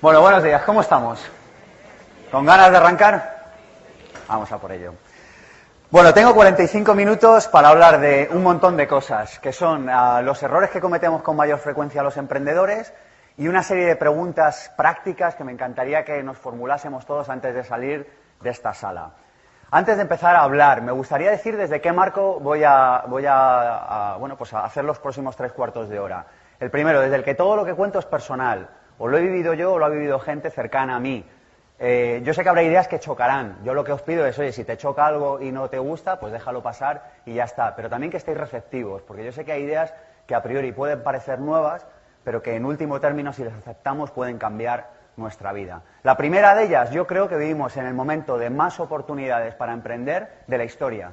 Bueno, buenos días, ¿cómo estamos? ¿Con ganas de arrancar? Vamos a por ello. Bueno, tengo 45 minutos para hablar de un montón de cosas, que son ah, los errores que cometemos con mayor frecuencia los emprendedores y una serie de preguntas prácticas que me encantaría que nos formulásemos todos antes de salir de esta sala. Antes de empezar a hablar, me gustaría decir desde qué marco voy a, bueno, pues a hacer los próximos tres cuartos de hora. El primero, desde el que todo lo que cuento es personal o lo he vivido yo o lo ha vivido gente cercana a mí. Eh, yo sé que habrá ideas que chocarán. Yo lo que os pido es, oye, si te choca algo y no te gusta, pues déjalo pasar y ya está. Pero también que estéis receptivos, porque yo sé que hay ideas que a priori pueden parecer nuevas, pero que en último término, si las aceptamos, pueden cambiar nuestra vida. La primera de ellas, yo creo que vivimos en el momento de más oportunidades para emprender de la historia.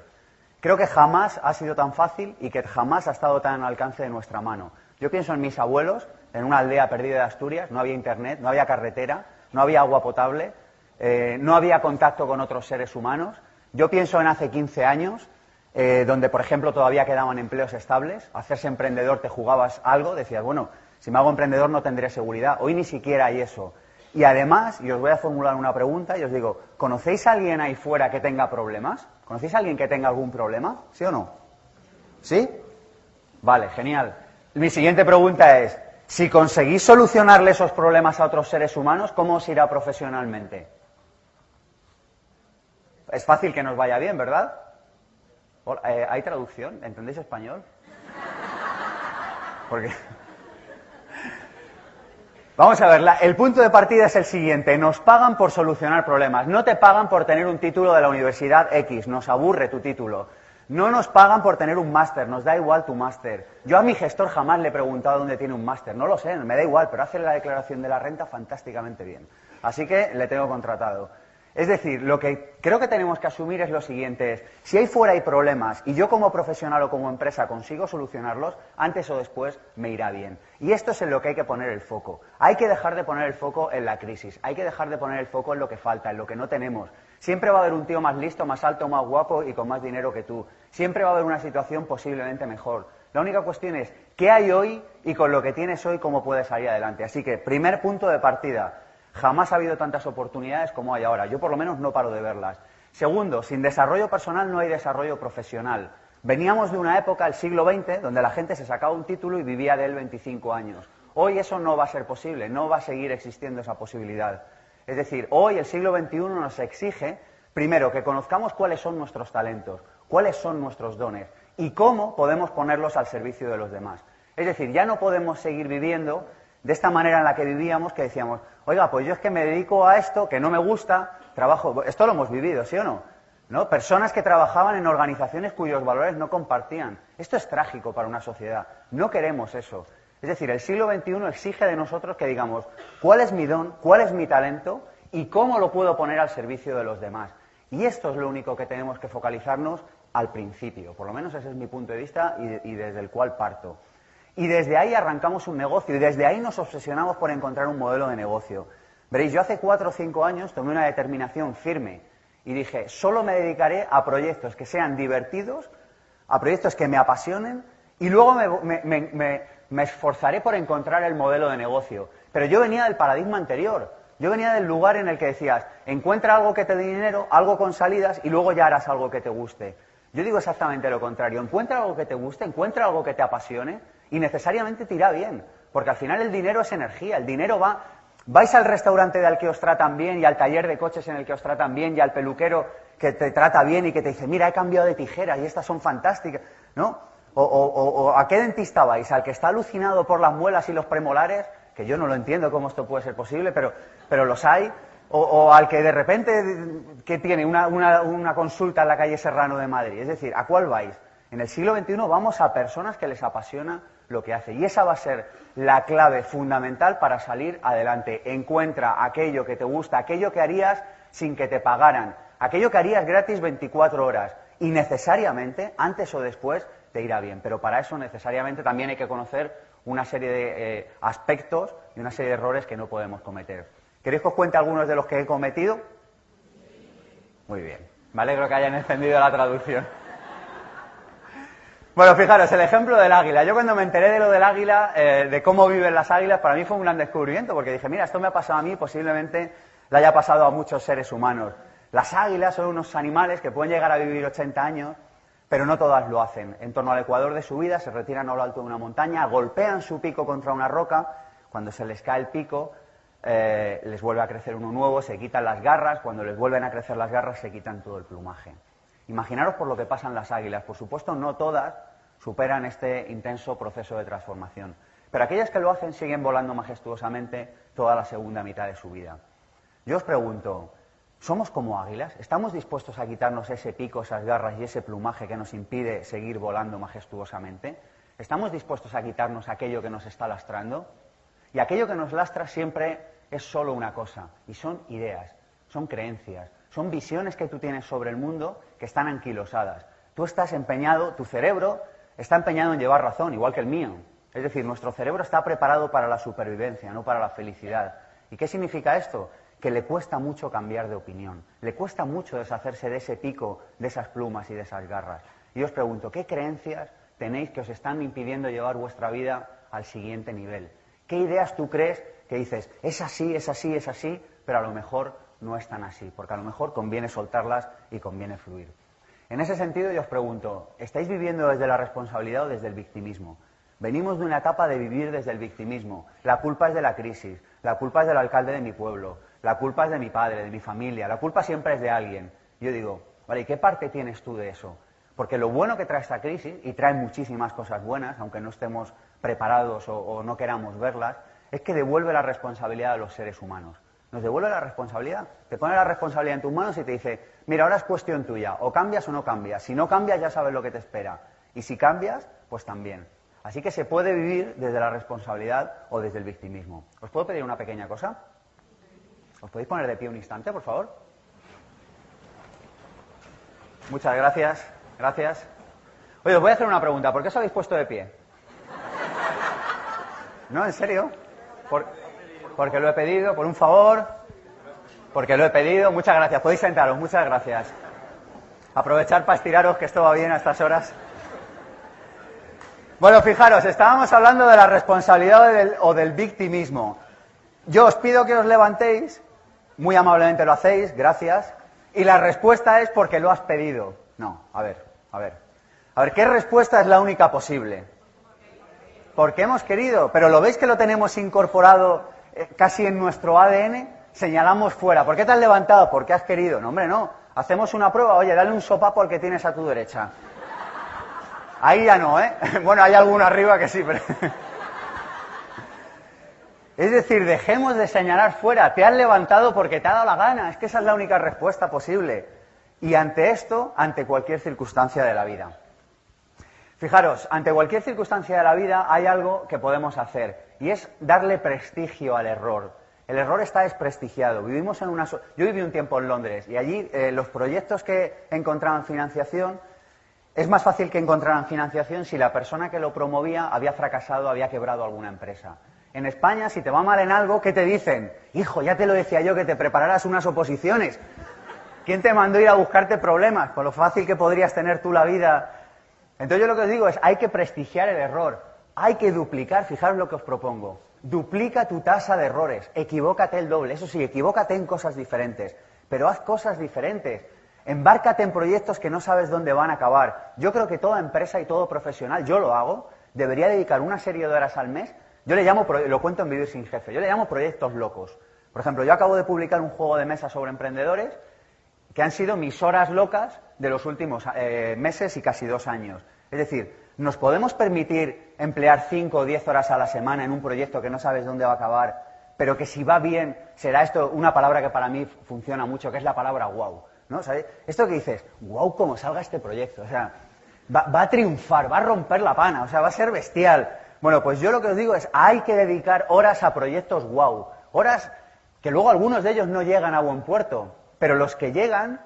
Creo que jamás ha sido tan fácil y que jamás ha estado tan al alcance de nuestra mano. Yo pienso en mis abuelos, en una aldea perdida de Asturias, no había internet, no había carretera, no había agua potable, eh, no había contacto con otros seres humanos. Yo pienso en hace 15 años, eh, donde, por ejemplo, todavía quedaban empleos estables. Hacerse emprendedor te jugabas algo, decías, bueno, si me hago emprendedor no tendré seguridad. Hoy ni siquiera hay eso. Y además, y os voy a formular una pregunta y os digo, ¿conocéis a alguien ahí fuera que tenga problemas? ¿Conocéis a alguien que tenga algún problema? ¿Sí o no? ¿Sí? Vale, genial. Mi siguiente pregunta es, si conseguís solucionarle esos problemas a otros seres humanos, ¿cómo os irá profesionalmente? Es fácil que nos vaya bien, ¿verdad? Eh, ¿Hay traducción? ¿Entendéis español? Porque... Vamos a ver, el punto de partida es el siguiente. Nos pagan por solucionar problemas. No te pagan por tener un título de la Universidad X. Nos aburre tu título. No nos pagan por tener un máster, nos da igual tu máster. Yo a mi gestor jamás le he preguntado dónde tiene un máster, no lo sé, me da igual, pero hace la declaración de la renta fantásticamente bien. Así que le tengo contratado. Es decir, lo que creo que tenemos que asumir es lo siguiente, es, si ahí fuera hay problemas y yo como profesional o como empresa consigo solucionarlos, antes o después me irá bien. Y esto es en lo que hay que poner el foco. Hay que dejar de poner el foco en la crisis, hay que dejar de poner el foco en lo que falta, en lo que no tenemos. Siempre va a haber un tío más listo, más alto, más guapo y con más dinero que tú. Siempre va a haber una situación posiblemente mejor. La única cuestión es qué hay hoy y con lo que tienes hoy cómo puedes salir adelante. Así que, primer punto de partida, jamás ha habido tantas oportunidades como hay ahora. Yo por lo menos no paro de verlas. Segundo, sin desarrollo personal no hay desarrollo profesional. Veníamos de una época, el siglo XX, donde la gente se sacaba un título y vivía de él 25 años. Hoy eso no va a ser posible, no va a seguir existiendo esa posibilidad. Es decir, hoy el siglo XXI nos exige, primero, que conozcamos cuáles son nuestros talentos, cuáles son nuestros dones y cómo podemos ponerlos al servicio de los demás. Es decir, ya no podemos seguir viviendo de esta manera en la que vivíamos, que decíamos, oiga, pues yo es que me dedico a esto, que no me gusta, trabajo. Esto lo hemos vivido, ¿sí o no? ¿No? Personas que trabajaban en organizaciones cuyos valores no compartían. Esto es trágico para una sociedad. No queremos eso. Es decir, el siglo XXI exige de nosotros que digamos cuál es mi don, cuál es mi talento y cómo lo puedo poner al servicio de los demás. Y esto es lo único que tenemos que focalizarnos al principio. Por lo menos ese es mi punto de vista y, desde el cual parto. Y desde ahí arrancamos un negocio y desde ahí nos obsesionamos por encontrar un modelo de negocio. Veréis, yo hace cuatro o cinco años tomé una determinación firme y dije, solo me dedicaré a proyectos que sean divertidos, a proyectos que me apasionen y luego me me esforzaré por encontrar el modelo de negocio. Pero yo venía del paradigma anterior. Yo venía del lugar en el que decías, encuentra algo que te dé dinero, algo con salidas y luego ya harás algo que te guste. Yo digo exactamente lo contrario. Encuentra algo que te guste, encuentra algo que te apasione y necesariamente te irá bien. Porque al final el dinero es energía. El dinero va. Vais al restaurante del que os tratan bien y al taller de coches en el que os tratan bien y al peluquero que te trata bien y que te dice, mira, he cambiado de tijera y estas son fantásticas. ¿No? O, a qué dentista vais? ¿Al que está alucinado por las muelas y los premolares? Que yo no lo entiendo cómo esto puede ser posible, pero, pero los hay. O, al que de repente que tiene una, una, consulta en la calle Serrano de Madrid. Es decir, ¿a cuál vais? En el siglo XXI vamos a personas que les apasiona lo que hace. Y esa va a ser la clave fundamental para salir adelante. Encuentra aquello que te gusta, aquello que harías sin que te pagaran, aquello que harías gratis 24 horas. Y necesariamente, antes o después, te irá bien. Pero para eso necesariamente también hay que conocer una serie de eh, aspectos y una serie de errores que no podemos cometer. ¿Queréis que os cuente algunos de los que he cometido? Muy bien. Me alegro que hayan encendido la traducción. Bueno, fijaros, el ejemplo del águila. Yo cuando me enteré de lo del águila, eh, de cómo viven las águilas, para mí fue un gran descubrimiento, porque dije, mira, esto me ha pasado a mí, posiblemente le haya pasado a muchos seres humanos. Las águilas son unos animales que pueden llegar a vivir 80 años, pero no todas lo hacen. En torno al ecuador de su vida se retiran a lo alto de una montaña, golpean su pico contra una roca, cuando se les cae el pico, eh, les vuelve a crecer uno nuevo, se quitan las garras, cuando les vuelven a crecer las garras se quitan todo el plumaje. Imaginaros por lo que pasan las águilas. Por supuesto, no todas superan este intenso proceso de transformación, pero aquellas que lo hacen siguen volando majestuosamente toda la segunda mitad de su vida. Yo os pregunto, ¿somos como águilas? ¿Estamos dispuestos a quitarnos ese pico, esas garras y ese plumaje que nos impide seguir volando majestuosamente? ¿Estamos dispuestos a quitarnos aquello que nos está lastrando? Y aquello que nos lastra siempre es solo una cosa, y son ideas, son creencias, son visiones que tú tienes sobre el mundo que están anquilosadas. Tú estás empeñado, tu cerebro está empeñado en llevar razón, igual que el mío. Es decir, nuestro cerebro está preparado para la supervivencia, no para la felicidad. ¿Y qué significa esto? Que le cuesta mucho cambiar de opinión, le cuesta mucho deshacerse de ese pico, de esas plumas y de esas garras. Y os pregunto, ¿qué creencias tenéis que os están impidiendo llevar vuestra vida al siguiente nivel? ¿Qué ideas tú crees que dices, es así, es así, es así, pero a lo mejor no es tan así? Porque a lo mejor conviene soltarlas y conviene fluir. En ese sentido yo os pregunto, ¿estáis viviendo desde la responsabilidad o desde el victimismo? Venimos de una etapa de vivir desde el victimismo. La culpa es de la crisis, la culpa es del alcalde de mi pueblo, la culpa es de mi padre, de mi familia, la culpa siempre es de alguien. Yo digo, vale, ¿y qué parte tienes tú de eso? Porque lo bueno que trae esta crisis, y trae muchísimas cosas buenas, aunque no estemos preparados o, no queramos verlas, es que devuelve la responsabilidad a los seres humanos. Nos devuelve la responsabilidad. Te pone la responsabilidad en tus manos y te dice, mira, ahora es cuestión tuya, o cambias o no cambias. Si no cambias ya sabes lo que te espera. Y si cambias, pues también. Así que se puede vivir desde la responsabilidad o desde el victimismo. ¿Os puedo pedir una pequeña cosa? ¿Os podéis poner de pie un instante, por favor? Muchas gracias. Gracias. Oye, os voy a hacer una pregunta. ¿Por qué os habéis puesto de pie? ¿No? ¿En serio? Porque lo he pedido, por un favor. Porque lo he pedido. Muchas gracias. Podéis sentaros. Muchas gracias. Aprovechar para estiraros, que esto va bien a estas horas. Bueno, fijaros, estábamos hablando de la responsabilidad o del victimismo. Yo os pido que os levantéis, muy amablemente lo hacéis, gracias, y la respuesta es porque lo has pedido. No, a ver, a ver. A ver, ¿qué respuesta es la única posible? Porque hemos querido, pero ¿lo veis que lo tenemos incorporado casi en nuestro ADN? Señalamos fuera. ¿Por qué te has levantado? Porque has querido. No, hombre, no. Hacemos una prueba. Oye, dale un sopapo al que tienes a tu derecha. Ahí ya no, ¿eh? Bueno, hay alguno arriba que sí, pero... Es decir, dejemos de señalar fuera. Te has levantado porque te ha dado la gana. Es que esa es la única respuesta posible. Y ante esto, ante cualquier circunstancia de la vida. Fijaros, ante cualquier circunstancia de la vida hay algo que podemos hacer y es darle prestigio al error. El error está desprestigiado. Vivimos en una. Yo viví un tiempo en Londres y allí eh, los proyectos que encontraban financiación es más fácil que encontraran financiación si la persona que lo promovía había fracasado, había quebrado alguna empresa. En España, si te va mal en algo, ¿qué te dicen? Hijo, ya te lo decía yo que te prepararas unas oposiciones. ¿Quién te mandó ir a buscarte problemas? Con lo fácil que podrías tener tú la vida entonces yo lo que os digo es, hay que prestigiar el error, hay que duplicar, fijaros lo que os propongo, duplica tu tasa de errores, equivócate el doble, eso sí, equivócate en cosas diferentes, pero haz cosas diferentes, embárcate en proyectos que no sabes dónde van a acabar. Yo creo que toda empresa y todo profesional, yo lo hago, debería dedicar una serie de horas al mes, yo le llamo, lo cuento en Vivir sin Jefe, yo le llamo proyectos locos. Por ejemplo, yo acabo de publicar un juego de mesa sobre emprendedores que han sido mis horas locas de los últimos eh, meses y casi dos años. Es decir, ¿nos podemos permitir emplear cinco o diez horas a la semana en un proyecto que no sabes dónde va a acabar, pero que si va bien será esto una palabra que para mí funciona mucho, que es la palabra wow? ¿no? Esto que dices, wow, cómo salga este proyecto. O sea, va, va a triunfar, va a romper la pana, o sea, va a ser bestial. Bueno, pues yo lo que os digo es, hay que dedicar horas a proyectos wow. Horas que luego algunos de ellos no llegan a buen puerto, pero los que llegan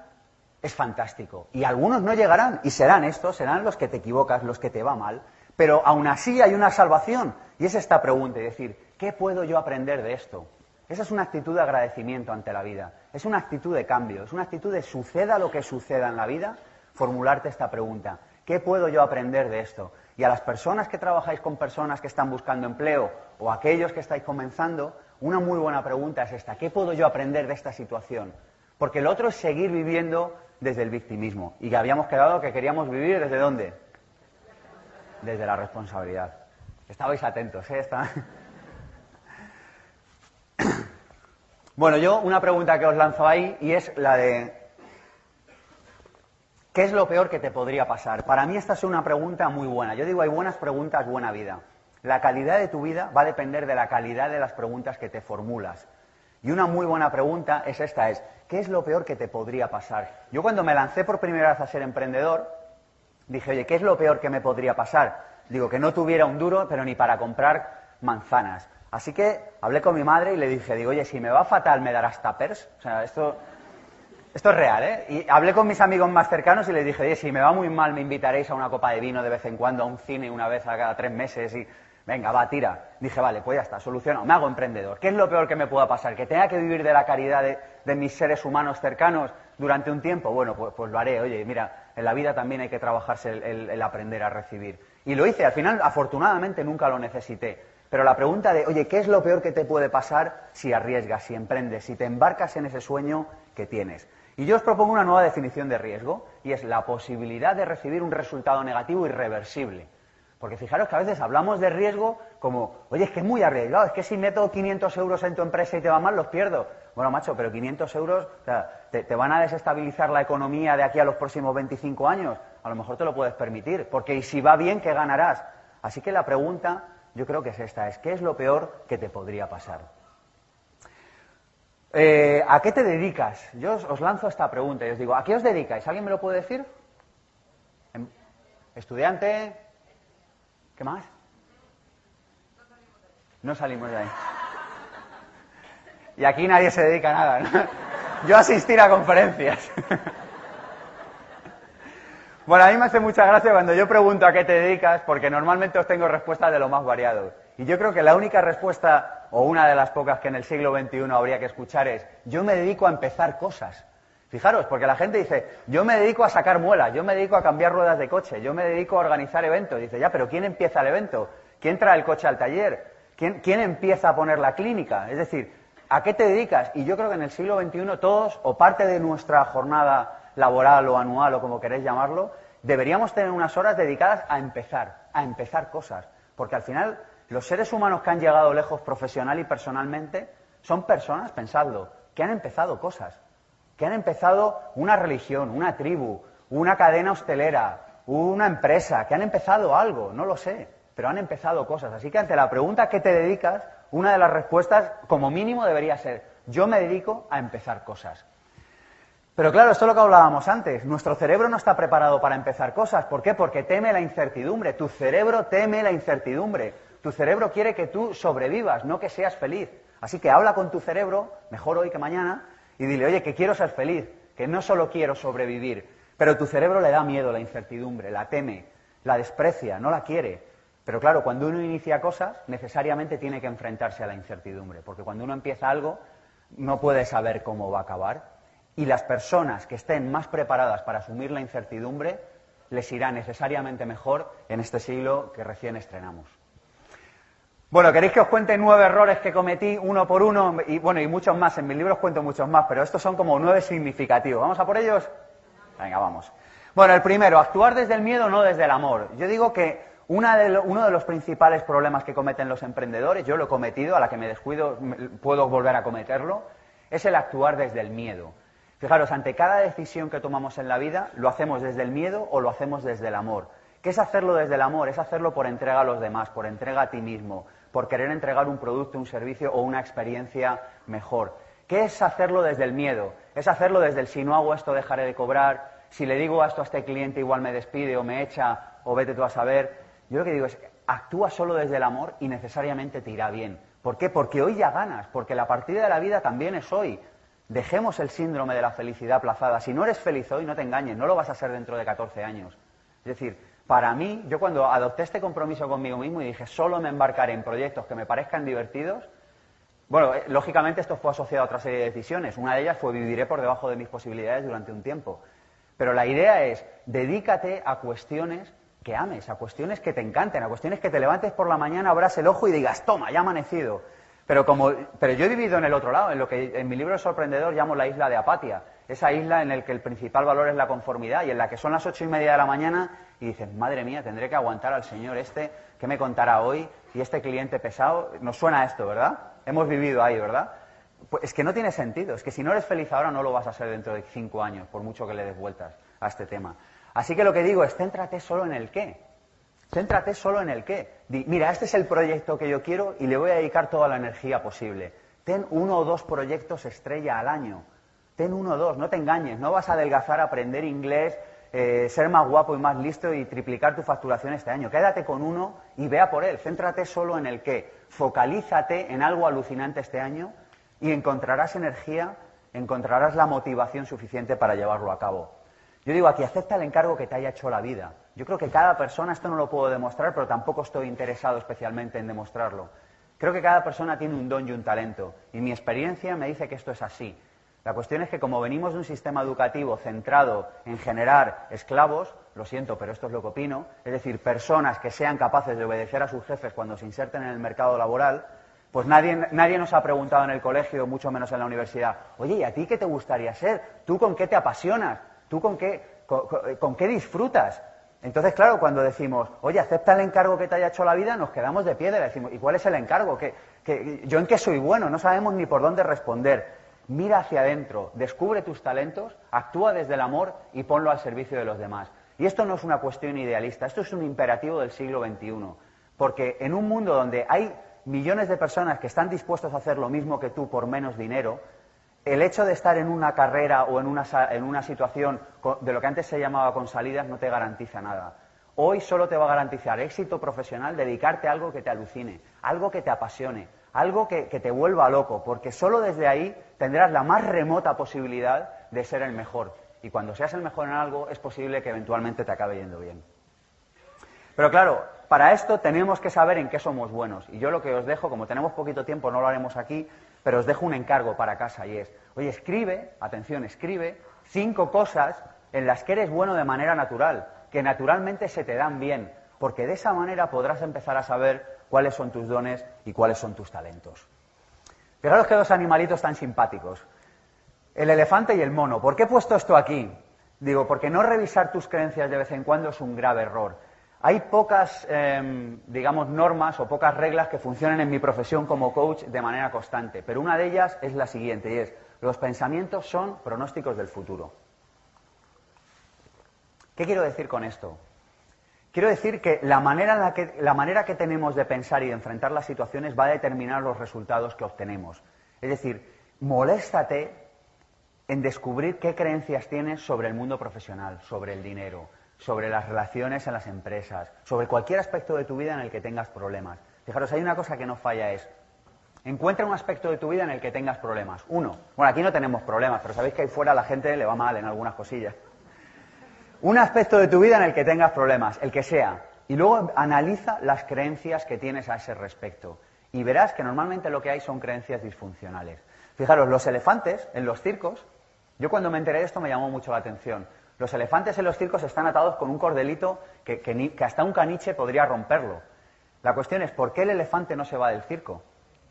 es fantástico. Y algunos no llegarán, y serán estos, serán los que te equivocas, los que te va mal. Pero aún así hay una salvación, y es esta pregunta, es decir, ¿qué puedo yo aprender de esto? Esa es una actitud de agradecimiento ante la vida, es una actitud de cambio, es una actitud de suceda lo que suceda en la vida, formularte esta pregunta. ¿Qué puedo yo aprender de esto? Y a las personas que trabajáis con personas que están buscando empleo o aquellos que estáis comenzando, una muy buena pregunta es esta. ¿Qué puedo yo aprender de esta situación? Porque el otro es seguir viviendo desde el victimismo. Y que habíamos quedado que queríamos vivir desde dónde? Desde la responsabilidad. Estabais atentos, ¿eh? Bueno, yo una pregunta que os lanzo ahí y es la de ¿qué es lo peor que te podría pasar? Para mí esta es una pregunta muy buena. Yo digo, hay buenas preguntas, buena vida. La calidad de tu vida va a depender de la calidad de las preguntas que te formulas. Y una muy buena pregunta es esta, es ¿qué es lo peor que te podría pasar? Yo cuando me lancé por primera vez a ser emprendedor, dije, oye, ¿qué es lo peor que me podría pasar? Digo, que no tuviera un duro, pero ni para comprar manzanas. Así que hablé con mi madre y le dije, digo, oye, si me va fatal, ¿me darás tapers? O sea, esto, esto es real, ¿eh? Y hablé con mis amigos más cercanos y les dije, oye, si me va muy mal, me invitaréis a una copa de vino de vez en cuando, a un cine una vez a cada tres meses y Venga, va, tira. Dije, vale, pues ya está, solucionado. Me hago emprendedor. ¿Qué es lo peor que me pueda pasar? ¿Que tenga que vivir de la caridad de, mis seres humanos cercanos durante un tiempo? Bueno, pues, pues, lo haré. Oye, mira, en la vida también hay que trabajarse el, aprender a recibir. Y lo hice. Al final, afortunadamente, nunca lo necesité. Pero la pregunta de, oye, ¿qué es lo peor que te puede pasar si arriesgas, si emprendes, si te embarcas en ese sueño que tienes? Y yo os propongo una nueva definición de riesgo, y es la posibilidad de recibir un resultado negativo irreversible. Porque fijaros que a veces hablamos de riesgo como, oye, es que es muy arriesgado, es que si meto 500 euros en tu empresa y te va mal, los pierdo. Bueno, macho, pero 500 euros te, van a desestabilizar la economía de aquí a los próximos 25 años. A lo mejor te lo puedes permitir, porque si va bien, ¿qué ganarás? Así que la pregunta yo creo que es esta, es ¿qué es lo peor que te podría pasar? Eh, ¿A qué te dedicas? Yo os, os, lanzo esta pregunta y os digo, ¿a qué os dedicáis? ¿Alguien me lo puede decir? ¿Em, ¿Estudiante? ¿Qué más? No salimos de ahí. Y aquí nadie se dedica a nada. Yo asistir a conferencias. Bueno, a mí me hace mucha gracia cuando yo pregunto a qué te dedicas, porque normalmente os tengo respuestas de lo más variado. Y yo creo que la única respuesta, o una de las pocas que en el siglo XXI habría que escuchar es, yo me dedico a empezar cosas. Fijaros, porque la gente dice, yo me dedico a sacar muelas, yo me dedico a cambiar ruedas de coche, yo me dedico a organizar eventos. Dice, ya, pero ¿quién empieza el evento? ¿Quién trae el coche al taller? ¿Quién, empieza a poner la clínica? Es decir, ¿a qué te dedicas? Y yo creo que en el siglo XXI todos, o parte de nuestra jornada laboral o anual o como queréis llamarlo, deberíamos tener unas horas dedicadas a empezar, a empezar cosas. Porque al final, los seres humanos que han llegado lejos profesional y personalmente son personas, pensadlo, que han empezado cosas que han empezado una religión, una tribu, una cadena hostelera, una empresa, que han empezado algo, no lo sé, pero han empezado cosas. Así que ante la pregunta ¿qué te dedicas? Una de las respuestas, como mínimo, debería ser yo me dedico a empezar cosas. Pero claro, esto es lo que hablábamos antes. Nuestro cerebro no está preparado para empezar cosas. ¿Por qué? Porque teme la incertidumbre. Tu cerebro teme la incertidumbre. Tu cerebro quiere que tú sobrevivas, no que seas feliz. Así que habla con tu cerebro, mejor hoy que mañana, y dile, oye, que quiero ser feliz, que no solo quiero sobrevivir, pero tu cerebro le da miedo la incertidumbre, la teme, la desprecia, no la quiere. Pero claro, cuando uno inicia cosas, necesariamente tiene que enfrentarse a la incertidumbre, porque cuando uno empieza algo, no puede saber cómo va a acabar. Y las personas que estén más preparadas para asumir la incertidumbre, les irá necesariamente mejor en este siglo que recién estrenamos. Bueno, ¿queréis que os cuente nueve errores que cometí uno por uno? Y bueno, y muchos más. En mis libros cuento muchos más, pero estos son como nueve significativos. ¿Vamos a por ellos? Venga, vamos. Bueno, el primero, actuar desde el miedo, no desde el amor. Yo digo que uno de los principales problemas que cometen los emprendedores, yo lo he cometido, a la que me descuido puedo volver a cometerlo, es el actuar desde el miedo. Fijaros, ante cada decisión que tomamos en la vida, lo hacemos desde el miedo o lo hacemos desde el amor. ¿Qué es hacerlo desde el amor? Es hacerlo por entrega a los demás, por entrega a ti mismo, por querer entregar un producto, un servicio o una experiencia mejor. ¿Qué es hacerlo desde el miedo? Es hacerlo desde el si no hago esto dejaré de cobrar, si le digo esto a este cliente igual me despide o me echa o vete tú a saber. Yo lo que digo es, actúa solo desde el amor y necesariamente te irá bien. ¿Por qué? Porque hoy ya ganas, porque la partida de la vida también es hoy. Dejemos el síndrome de la felicidad aplazada. Si no eres feliz hoy, no te engañes, no lo vas a ser dentro de 14 años. Es decir, para mí, yo cuando adopté este compromiso conmigo mismo y dije, solo me embarcaré en proyectos que me parezcan divertidos, Bueno, eh, lógicamente esto fue asociado a otra serie de decisiones. Una de ellas fue viviré por debajo de mis posibilidades durante un tiempo. Pero la idea es, dedícate a cuestiones que ames, a cuestiones que te encanten, a cuestiones que te levantes por la mañana, abras el ojo y digas, toma, ya ha amanecido. Pero, como, pero yo he vivido en el otro lado, en lo que en mi libro Sorprendedor llamo la isla de Apatia, esa isla en la que el principal valor es la conformidad y en la que son las ocho y media de la mañana y dices, madre mía, tendré que aguantar al señor este, que me contará hoy? Y este cliente pesado, nos suena esto, ¿verdad? Hemos vivido ahí, ¿verdad? Pues es que no tiene sentido, es que si no eres feliz ahora no lo vas a ser dentro de cinco años, por mucho que le des vueltas a este tema. Así que lo que digo es, céntrate solo en el qué. Céntrate solo en el qué. mira, este es el proyecto que yo quiero y le voy a dedicar toda la energía posible. Ten uno o dos proyectos estrella al año. Ten uno o dos, no te engañes. No vas a adelgazar, aprender inglés, eh, ser más guapo y más listo y triplicar tu facturación este año. Quédate con uno y vea por él. Céntrate solo en el qué. Focalízate en algo alucinante este año y encontrarás energía, encontrarás la motivación suficiente para llevarlo a cabo. Yo digo aquí, acepta el encargo que te haya hecho la vida. Yo creo que cada persona, esto no lo puedo demostrar, pero tampoco estoy interesado especialmente en demostrarlo. Creo que cada persona tiene un don y un talento, y mi experiencia me dice que esto es así. La cuestión es que como venimos de un sistema educativo centrado en generar esclavos, lo siento, pero esto es lo que opino, es decir, personas que sean capaces de obedecer a sus jefes cuando se inserten en el mercado laboral, pues nadie, nadie nos ha preguntado en el colegio, mucho menos en la universidad, oye, ¿y a ti qué te gustaría ser? ¿Tú con qué te apasionas? ¿Tú con qué, con, qué disfrutas? Entonces, claro, cuando decimos, oye, acepta el encargo que te haya hecho la vida, nos quedamos de piedra. Decimos, ¿y cuál es el encargo? ¿Yo en qué soy bueno? No sabemos ni por dónde responder. Mira hacia adentro, descubre tus talentos, actúa desde el amor y ponlo al servicio de los demás. Y esto no es una cuestión idealista, esto es un imperativo del siglo XXI. Porque en un mundo donde hay millones de personas que están dispuestos a hacer lo mismo que tú por menos dinero, el hecho de estar en una carrera o en una, en una situación de lo que antes se llamaba con salidas no te garantiza nada. Hoy solo te va a garantizar éxito profesional dedicarte a algo que te alucine, algo que te apasione, algo que, que, te vuelva loco, porque solo desde ahí tendrás la más remota posibilidad de ser el mejor. Y cuando seas el mejor en algo, es posible que eventualmente te acabe yendo bien. Pero claro, para esto tenemos que saber en qué somos buenos. Y yo lo que os dejo, como tenemos poquito tiempo, no lo haremos aquí, pero os dejo un encargo para casa y es, oye, escribe, atención, escribe cinco cosas en las que eres bueno de manera natural, que naturalmente se te dan bien, porque de esa manera podrás empezar a saber cuáles son tus dones y cuáles son tus talentos. Fijaros que dos animalitos tan simpáticos. El elefante y el mono. ¿Por qué he puesto esto aquí? Digo, porque no revisar tus creencias de vez en cuando es un grave error. Hay pocas, em, digamos, normas o pocas reglas que funcionen en mi profesión como coach de manera constante, pero una de ellas es la siguiente y es, los pensamientos son pronósticos del futuro. ¿Qué quiero decir con esto? Quiero decir que la manera, en la que la manera que tenemos de pensar y de enfrentar las situaciones va a determinar los resultados que obtenemos. Es decir, moléstate en descubrir qué creencias tienes sobre el mundo profesional, sobre el dinero, sobre las relaciones en las empresas, sobre cualquier aspecto de tu vida en el que tengas problemas. Fijaros, hay una cosa que no falla es, encuentra un aspecto de tu vida en el que tengas problemas. Uno, bueno, aquí no tenemos problemas, pero sabéis que ahí fuera la gente le va mal en algunas cosillas. Un aspecto de tu vida en el que tengas problemas, el que sea, y luego analiza las creencias que tienes a ese respecto. Y verás que normalmente lo que hay son creencias disfuncionales. Fijaros, los elefantes en los circos, yo cuando me enteré de esto me llamó mucho la atención. Los elefantes en los circos están atados con un cordelito que, hasta un caniche podría romperlo. La cuestión es, ¿por qué el elefante no se va del circo?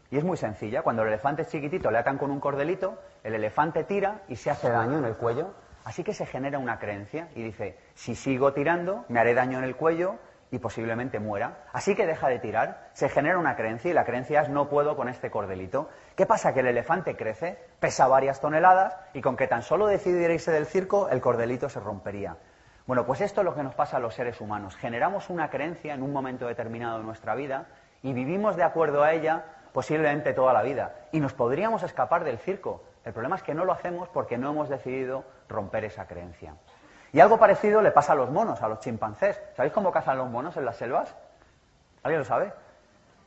Y es muy sencilla. Cuando el elefante es chiquitito, le atan con un cordelito, el elefante tira y se hace daño en el cuello. Así que se genera una creencia y dice, si sigo tirando, me haré daño en el cuello, y posiblemente muera. Así que deja de tirar, se genera una creencia y la creencia es no puedo con este cordelito. ¿Qué pasa? Que el elefante crece, pesa varias toneladas y con que tan solo decidiera irse del circo, el cordelito se rompería. Bueno, pues esto es lo que nos pasa a los seres humanos. Generamos una creencia en un momento determinado de nuestra vida y vivimos de acuerdo a ella posiblemente toda la vida. Y nos podríamos escapar del circo. El problema es que no lo hacemos porque no hemos decidido romper esa creencia. Y algo parecido le pasa a los monos, a los chimpancés. ¿Sabéis cómo cazan los monos en las selvas? ¿Alguien lo sabe?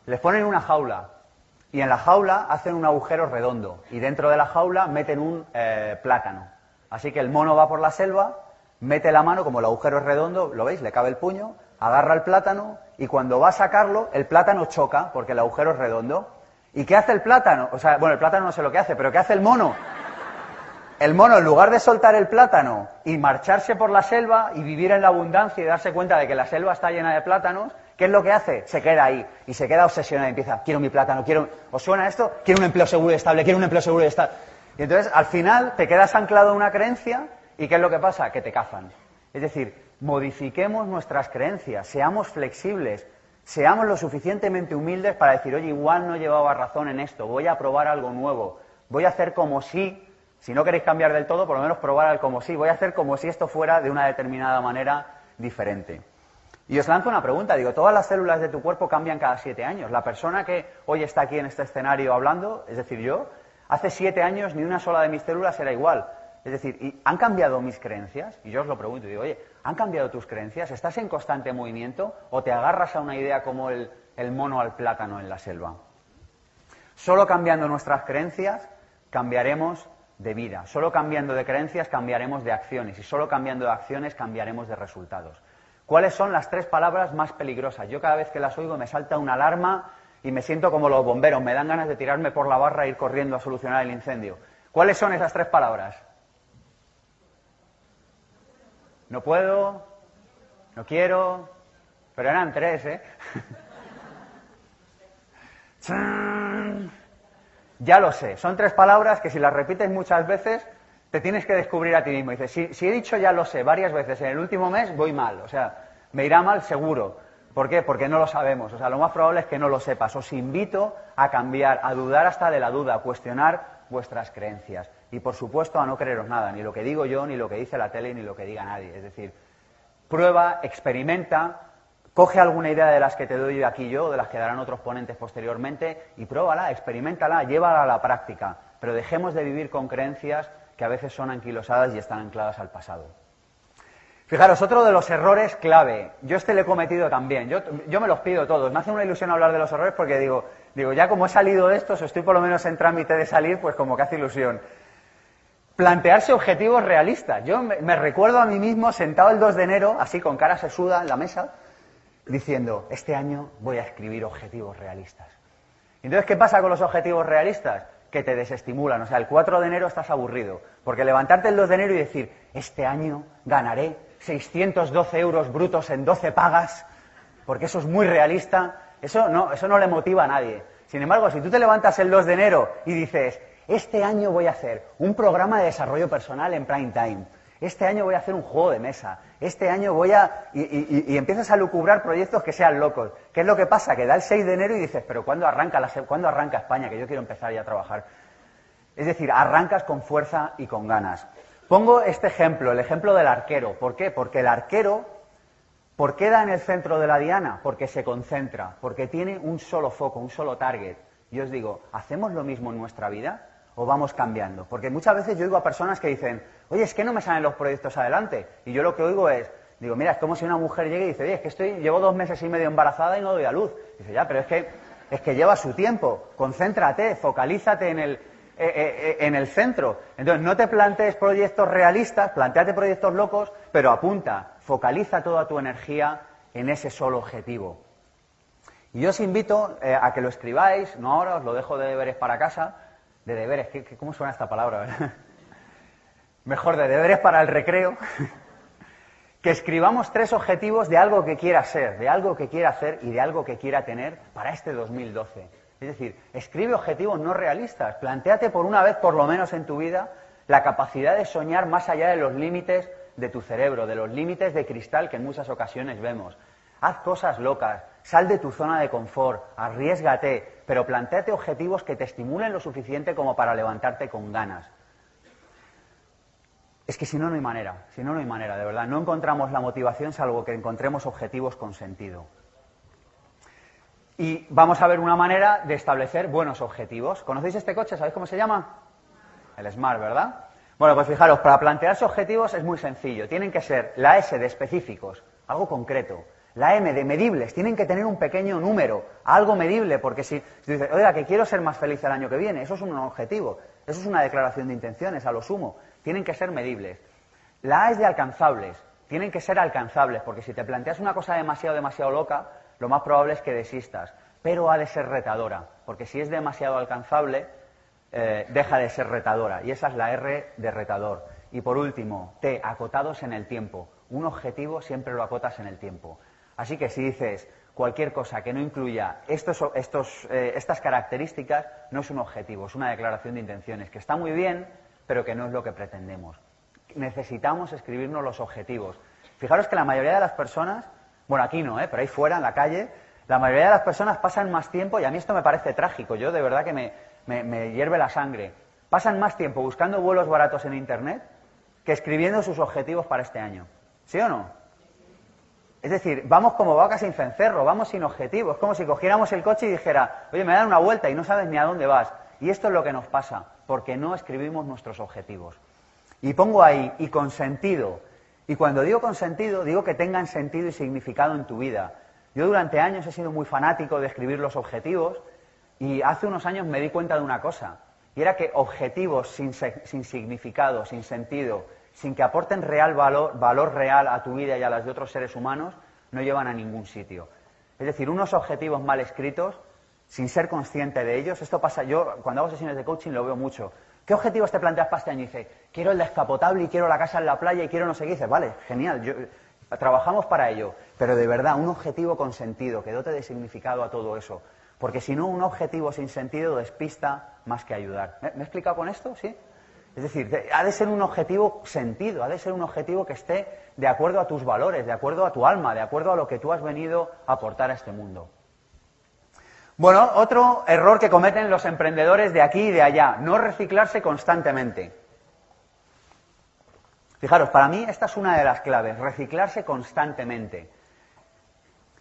Les ponen una jaula y en la jaula hacen un agujero redondo y dentro de la jaula meten un eh, plátano. Así que el mono va por la selva, mete la mano, como el agujero es redondo, ¿lo veis? Le cabe el puño, agarra el plátano y cuando va a sacarlo, el plátano choca porque el agujero es redondo. ¿Y qué hace el plátano? O sea, bueno, el plátano no sé lo que hace, pero ¿qué hace el mono? El mono, en lugar de soltar el plátano y marcharse por la selva y vivir en la abundancia y darse cuenta de que la selva está llena de plátanos, ¿qué es lo que hace? Se queda ahí y se queda obsesionado y empieza, quiero mi plátano, quiero... ¿Os suena esto? Quiero un empleo seguro y estable, quiero un empleo seguro y estable. Y entonces, al final, te quedas anclado en una creencia y ¿qué es lo que pasa? Que te cazan. Es decir, modifiquemos nuestras creencias, seamos flexibles, seamos lo suficientemente humildes para decir, oye, igual no llevaba razón en esto, voy a probar algo nuevo, voy a hacer como si, si no queréis cambiar del todo, por lo menos probar al como si, voy a hacer como si esto fuera de una determinada manera diferente. Y os lanzo una pregunta, digo, todas las células de tu cuerpo cambian cada siete años. La persona que hoy está aquí en este escenario hablando, es decir, yo, hace siete años ni una sola de mis células era igual. Es decir, ¿han cambiado mis creencias? Y yo os lo pregunto, y digo, oye, ¿han cambiado tus creencias? ¿Estás en constante movimiento o te agarras a una idea como el, el mono al plátano en la selva? Solo cambiando nuestras creencias cambiaremos de vida. Solo cambiando de creencias cambiaremos de acciones. Y solo cambiando de acciones cambiaremos de resultados. ¿Cuáles son las tres palabras más peligrosas? Yo cada vez que las oigo me salta una alarma y me siento como los bomberos. Me dan ganas de tirarme por la barra e ir corriendo a solucionar el incendio. ¿Cuáles son esas tres palabras? No puedo, no quiero, pero eran tres, ¿eh? ya lo sé, son tres palabras que si las repites muchas veces te tienes que descubrir a ti mismo. Dices, si, si he dicho ya lo sé varias veces en el último mes, voy mal, o sea, me irá mal seguro. ¿Por qué? Porque no lo sabemos. O sea, lo más probable es que no lo sepas. Os invito a cambiar, a dudar hasta de la duda, a cuestionar vuestras creencias. Y por supuesto a no creeros nada, ni lo que digo yo, ni lo que dice la tele, ni lo que diga nadie. Es decir, prueba, experimenta, coge alguna idea de las que te doy aquí yo, de las que darán otros ponentes posteriormente, y pruébala, experimentala, llévala a la práctica. Pero dejemos de vivir con creencias que a veces son anquilosadas y están ancladas al pasado. Fijaros, otro de los errores clave. Yo este le he cometido también. Yo, yo, me los pido todos. Me hace una ilusión hablar de los errores porque digo, digo, ya como he salido de estos, estoy por lo menos en trámite de salir, pues como que hace ilusión plantearse objetivos realistas. Yo me, recuerdo a mí mismo sentado el 2 de enero, así con cara sesuda en la mesa, diciendo, este año voy a escribir objetivos realistas. Entonces, ¿qué pasa con los objetivos realistas? Que te desestimulan. O sea, el 4 de enero estás aburrido. Porque levantarte el 2 de enero y decir, este año ganaré 612 euros brutos en 12 pagas, porque eso es muy realista, eso no, eso no le motiva a nadie. Sin embargo, si tú te levantas el 2 de enero y dices, este año voy a hacer un programa de desarrollo personal en prime time. Este año voy a hacer un juego de mesa. Este año voy a... Y, empiezas a lucubrar proyectos que sean locos. ¿Qué es lo que pasa? Que da el 6 de enero y dices, pero ¿cuándo arranca, ¿cuándo arranca España? Que yo quiero empezar ya a trabajar. Es decir, arrancas con fuerza y con ganas. Pongo este ejemplo, el ejemplo del arquero. ¿Por qué? Porque el arquero, ¿por qué da en el centro de la diana? Porque se concentra, porque tiene un solo foco, un solo target. Y os digo, ¿hacemos lo mismo en nuestra vida? O vamos cambiando? Porque muchas veces yo oigo a personas que dicen, oye, es que no me salen los proyectos adelante. Y yo lo que oigo es, digo, mira, es como si una mujer llegue y dice, oye, es que estoy, llevo dos meses y medio embarazada y no doy a luz. dice, ya, pero es que, es que lleva su tiempo. Concéntrate, focalízate en el, eh, eh, eh, en el centro. Entonces, no te plantees proyectos realistas, planteate proyectos locos, pero apunta, focaliza toda tu energía en ese solo objetivo. Y yo os invito a que lo escribáis, no ahora, os lo dejo de deberes para casa, de deberes, ¿cómo suena esta palabra? Mejor de deberes para el recreo, que escribamos tres objetivos de algo que quiera ser, de algo que quiera hacer y de algo que quiera tener para este 2012. Es decir, escribe objetivos no realistas, planteate por una vez, por lo menos en tu vida, la capacidad de soñar más allá de los límites de tu cerebro, de los límites de cristal que en muchas ocasiones vemos. Haz cosas locas, sal de tu zona de confort, arriesgate, pero planteate objetivos que te estimulen lo suficiente como para levantarte con ganas. Es que si no, no hay manera, si no, no hay manera, de verdad. No encontramos la motivación salvo que encontremos objetivos con sentido. Y vamos a ver una manera de establecer buenos objetivos. ¿Conocéis este coche? ¿Sabéis cómo se llama? El Smart, ¿verdad? Bueno, pues fijaros, para plantearse objetivos es muy sencillo. Tienen que ser la S de específicos, algo concreto. La M de medibles, tienen que tener un pequeño número, algo medible, porque si, si dices, oiga, que quiero ser más feliz el año que viene, eso es un objetivo, eso es una declaración de intenciones, a lo sumo, tienen que ser medibles. La A es de alcanzables, tienen que ser alcanzables, porque si te planteas una cosa demasiado, demasiado loca, lo más probable es que desistas. pero ha de ser retadora, porque si es demasiado alcanzable, eh, deja de ser retadora. Y esa es la R de retador. Y por último, T, acotados en el tiempo. Un objetivo siempre lo acotas en el tiempo. Así que si dices cualquier cosa que no incluya estos, eh, estas características, no es un objetivo, es una declaración de intenciones, que está muy bien, pero que no es lo que pretendemos. Necesitamos escribirnos los objetivos. Fijaros que la mayoría de las personas, bueno, aquí no, ¿eh? pero ahí fuera, en la calle, la mayoría de las personas pasan más tiempo, y a mí esto me parece trágico, yo de verdad que me, me hierve la sangre, pasan más tiempo buscando vuelos baratos en Internet que escribiendo sus objetivos para este año. ¿Sí o no? Es decir, vamos como vacas sin cencerro, vamos sin objetivos. Es como si cogiéramos el coche y dijera, oye, me dan una vuelta y no sabes ni a dónde vas. Y esto es lo que nos pasa, porque no escribimos nuestros objetivos. Y pongo ahí, y con sentido. Y cuando digo con sentido, digo que tengan sentido y significado en tu vida. Yo durante años he sido muy fanático de escribir los objetivos y hace unos años me di cuenta de una cosa. Y era que objetivos sin, significado, sin sentido, sin que aporten real valor, valor real a tu vida y a las de otros seres humanos, no llevan a ningún sitio. Es decir, unos objetivos mal escritos, sin ser consciente de ellos, esto pasa, yo cuando hago sesiones de coaching lo veo mucho. ¿Qué objetivos te planteas para este año? Y dice, quiero el descapotable y quiero la casa en la playa y quiero no sé qué. dice, vale, genial, trabajamos para ello. Pero de verdad, un objetivo con sentido, que dote de significado a todo eso. Porque si no, un objetivo sin sentido despista más que ayudar. ¿Me, he explicado con esto? ¿Sí? Es decir, ha de ser un objetivo sentido, ha de ser un objetivo que esté de acuerdo a tus valores, de acuerdo a tu alma, de acuerdo a lo que tú has venido a aportar a este mundo. Bueno, otro error que cometen los emprendedores de aquí y de allá, no reciclarse constantemente. Fijaros, para mí esta es una de las claves, reciclarse constantemente.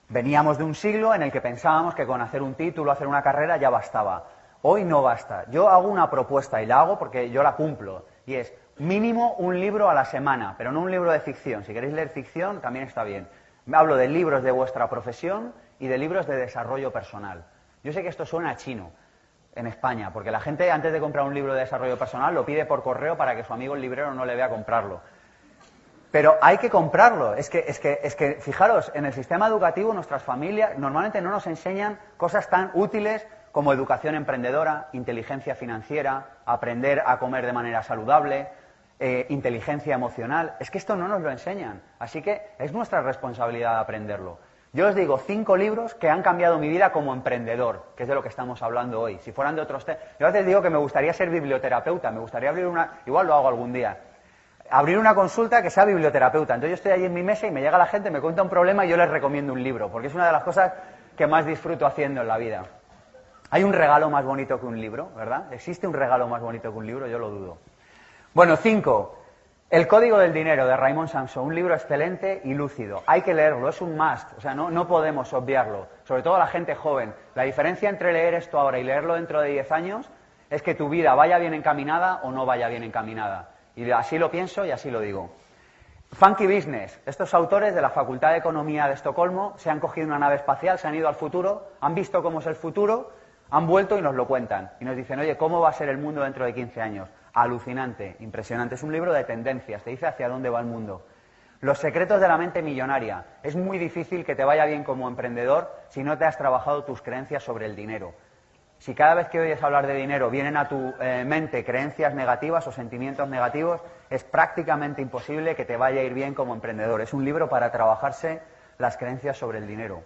Veníamos de un siglo en el que pensábamos que con hacer un título, hacer una carrera ya bastaba. Hoy no basta. Yo hago una propuesta y la hago porque yo la cumplo. Y es mínimo un libro a la semana, pero no un libro de ficción. Si queréis leer ficción, también está bien. Hablo de libros de vuestra profesión y de libros de desarrollo personal. Yo sé que esto suena chino en España, porque la gente antes de comprar un libro de desarrollo personal lo pide por correo para que su amigo el librero no le vea comprarlo. Pero hay que comprarlo. Es que, es, que, es que, fijaros, en el sistema educativo nuestras familias normalmente no nos enseñan cosas tan útiles como educación emprendedora, inteligencia financiera, aprender a comer de manera saludable, eh, inteligencia emocional. Es que esto no nos lo enseñan. Así que es nuestra responsabilidad aprenderlo. Yo os digo cinco libros que han cambiado mi vida como emprendedor, que es de lo que estamos hablando hoy. Si fueran de otros temas. Yo a veces digo que me gustaría ser biblioterapeuta, me gustaría abrir una. Igual lo hago algún día abrir una consulta que sea biblioterapeuta. Entonces yo estoy allí en mi mesa y me llega la gente, me cuenta un problema y yo les recomiendo un libro, porque es una de las cosas que más disfruto haciendo en la vida. Hay un regalo más bonito que un libro, ¿verdad? ¿Existe un regalo más bonito que un libro? Yo lo dudo. Bueno, cinco. El Código del Dinero de Raymond Samson, un libro excelente y lúcido. Hay que leerlo, es un must, o sea, no, no podemos obviarlo, sobre todo la gente joven. La diferencia entre leer esto ahora y leerlo dentro de diez años es que tu vida vaya bien encaminada o no vaya bien encaminada. Y así lo pienso y así lo digo. Funky Business. Estos autores de la Facultad de Economía de Estocolmo se han cogido una nave espacial, se han ido al futuro, han visto cómo es el futuro, han vuelto y nos lo cuentan. Y nos dicen, oye, ¿cómo va a ser el mundo dentro de 15 años? Alucinante, impresionante. Es un libro de tendencias, te dice hacia dónde va el mundo. Los secretos de la mente millonaria. Es muy difícil que te vaya bien como emprendedor si no te has trabajado tus creencias sobre el dinero. Si cada vez que oyes hablar de dinero vienen a tu eh, mente creencias negativas o sentimientos negativos, es prácticamente imposible que te vaya a ir bien como emprendedor. Es un libro para trabajarse las creencias sobre el dinero.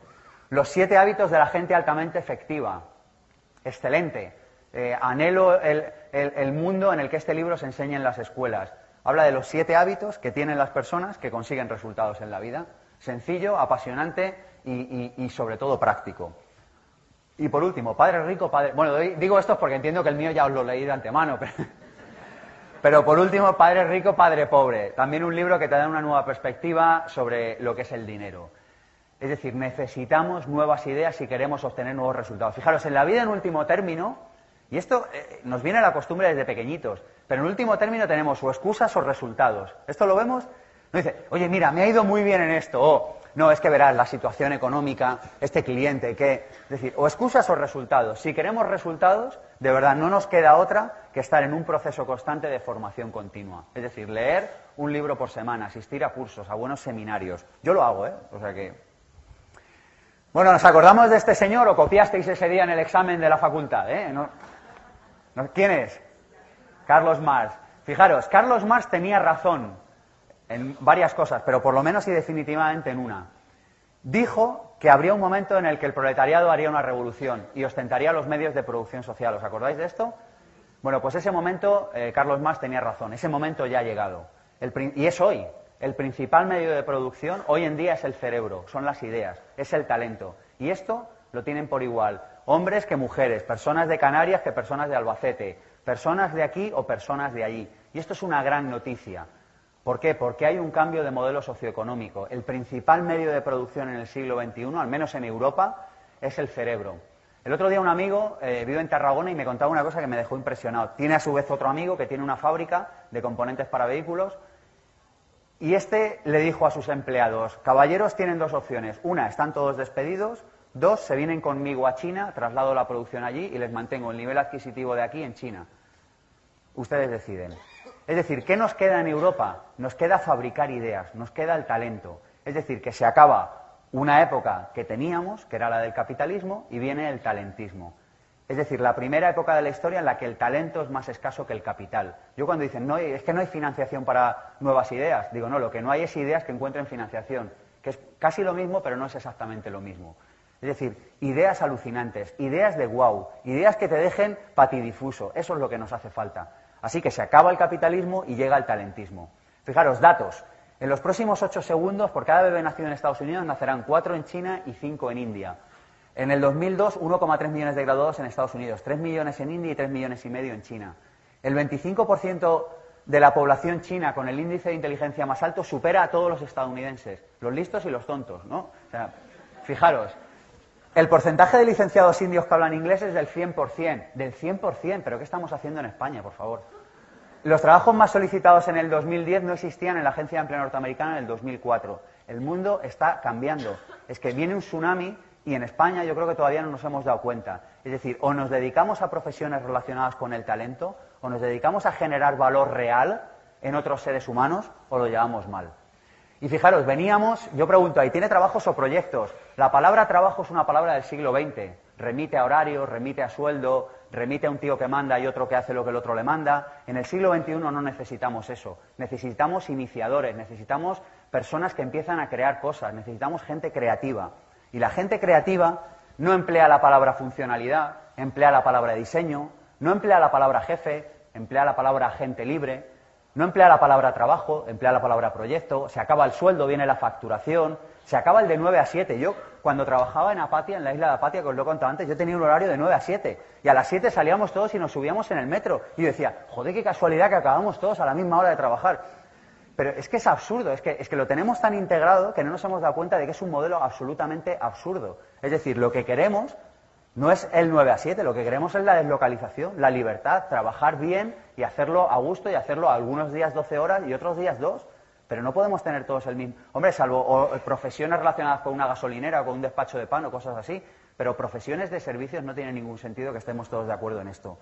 Los siete hábitos de la gente altamente efectiva. Excelente. Eh, anhelo el, el, mundo en el que este libro se enseña en las escuelas. Habla de los siete hábitos que tienen las personas que consiguen resultados en la vida. Sencillo, apasionante y sobre todo práctico. Y por último, Padre Rico, Padre... Bueno, digo esto porque entiendo que el mío ya os lo leí de antemano, pero... por último, Padre Rico, Padre Pobre. También un libro que te da una nueva perspectiva sobre lo que es el dinero. Es decir, necesitamos nuevas ideas si queremos obtener nuevos resultados. Fijaros, en la vida en último término, y esto eh, nos viene a la costumbre desde pequeñitos, pero en último término tenemos o excusas o resultados. ¿Esto lo vemos? No dice, oye, mira, me ha ido muy bien en esto, o no, es que verás la situación económica, este cliente, que. Es decir, o excusas o resultados. Si queremos resultados, de verdad no nos queda otra que estar en un proceso constante de formación continua. Es decir, leer un libro por semana, asistir a cursos, a buenos seminarios. Yo lo hago, ¿eh? O sea que. Bueno, ¿nos acordamos de este señor o copiasteis ese día en el examen de la facultad? ¿eh? ¿Quién es? Carlos Marx. Fijaros, Carlos Marx tenía razón en varias cosas, pero por lo menos y definitivamente en una. Dijo que habría un momento en el que el proletariado haría una revolución y ostentaría los medios de producción social. ¿Os acordáis de esto? Bueno, pues ese momento eh, Carlos Marx tenía razón. Ese momento ya ha llegado. y es hoy. El principal medio de producción hoy en día es el cerebro, son las ideas, es el talento. Y esto lo tienen por igual, hombres que mujeres, personas de Canarias que personas de Albacete, personas de aquí o personas de allí. Y esto es una gran noticia. ¿Por qué? Porque hay un cambio de modelo socioeconómico. El principal medio de producción en el siglo XXI, al menos en Europa, es el cerebro. El otro día un amigo eh, vive en Tarragona y me contaba una cosa que me dejó impresionado. Tiene a su vez otro amigo que tiene una fábrica de componentes para vehículos y este le dijo a sus empleados, caballeros tienen dos opciones. Una, están todos despedidos. Dos, se vienen conmigo a China, traslado la producción allí y les mantengo el nivel adquisitivo de aquí en China. Ustedes deciden. Es decir, ¿qué nos queda en Europa? Nos queda fabricar ideas, nos queda el talento. Es decir, que se acaba una época que teníamos, que era la del capitalismo, y viene el talentismo. Es decir, la primera época de la historia en la que el talento es más escaso que el capital. Yo cuando dicen, no, es que no hay financiación para nuevas ideas, digo, no, lo que no hay es ideas que encuentren financiación, que es casi lo mismo, pero no es exactamente lo mismo. Es decir, ideas alucinantes, ideas de wow, ideas que te dejen patidifuso, eso es lo que nos hace falta. Así que se acaba el capitalismo y llega el talentismo. Fijaros, datos. En los próximos ocho segundos, por cada bebé nacido en Estados Unidos, nacerán cuatro en China y cinco en India. En el 2002, 1,3 millones de graduados en Estados Unidos, 3 millones en India y 3 millones y medio en China. El 25% de la población china con el índice de inteligencia más alto supera a todos los estadounidenses, los listos y los tontos, ¿no? O sea, fijaros, el porcentaje de licenciados indios que hablan inglés es del 100%, del 100%, pero ¿qué estamos haciendo en España, por favor? Los trabajos más solicitados en el 2010 no existían en la Agencia de Empleo Norteamericana en el 2004. El mundo está cambiando. Es que viene un tsunami y en España yo creo que todavía no nos hemos dado cuenta. Es decir, o nos dedicamos a profesiones relacionadas con el talento, o nos dedicamos a generar valor real en otros seres humanos, o lo llevamos mal. Y fijaros, veníamos, yo pregunto ahí, ¿tiene trabajos o proyectos? La palabra trabajo es una palabra del siglo XX. Remite a horario, remite a sueldo, remite a un tío que manda y otro que hace lo que el otro le manda. En el siglo XXI no necesitamos eso. Necesitamos iniciadores, necesitamos personas que empiezan a crear cosas, necesitamos gente creativa. Y la gente creativa no emplea la palabra funcionalidad, emplea la palabra diseño, no emplea la palabra jefe, emplea la palabra gente libre, no emplea la palabra trabajo, emplea la palabra proyecto, se acaba el sueldo, viene la facturación, se acaba el de 9 a 7. Yo, cuando trabajaba en Apatia, en la isla de Apatia, que os lo he contado antes, yo tenía un horario de 9 a 7. Y a las 7 salíamos todos y nos subíamos en el metro. Y yo decía, joder, qué casualidad que acabamos todos a la misma hora de trabajar. Pero es que es absurdo, es que, es que lo tenemos tan integrado que no nos hemos dado cuenta de que es un modelo absolutamente absurdo. Es decir, lo que queremos no es el 9 a 7, lo que queremos es la deslocalización, la libertad, trabajar bien y hacerlo a gusto y hacerlo algunos días 12 horas y otros días 2. Pero no podemos tener todos el mismo. Hombre, salvo profesiones relacionadas con una gasolinera o con un despacho de pan o cosas así, pero profesiones de servicios no tiene ningún sentido que estemos todos de acuerdo en esto.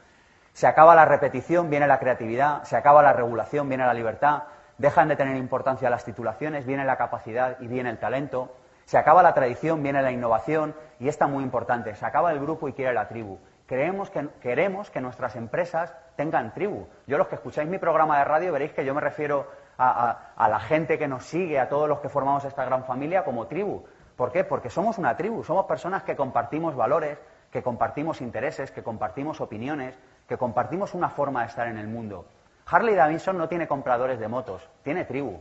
Se acaba la repetición, viene la creatividad, se acaba la regulación, viene la libertad, dejan de tener importancia las titulaciones, viene la capacidad y viene el talento, se acaba la tradición, viene la innovación y esta muy importante, se acaba el grupo y quiere la tribu. Que, queremos que nuestras empresas tengan tribu. Yo los que escucháis mi programa de radio veréis que yo me refiero a, a la gente que nos sigue, a todos los que formamos esta gran familia como tribu. ¿Por qué? Porque somos una tribu, somos personas que compartimos valores, que compartimos intereses, que compartimos opiniones, que compartimos una forma de estar en el mundo. Harley Davidson no tiene compradores de motos, tiene tribu.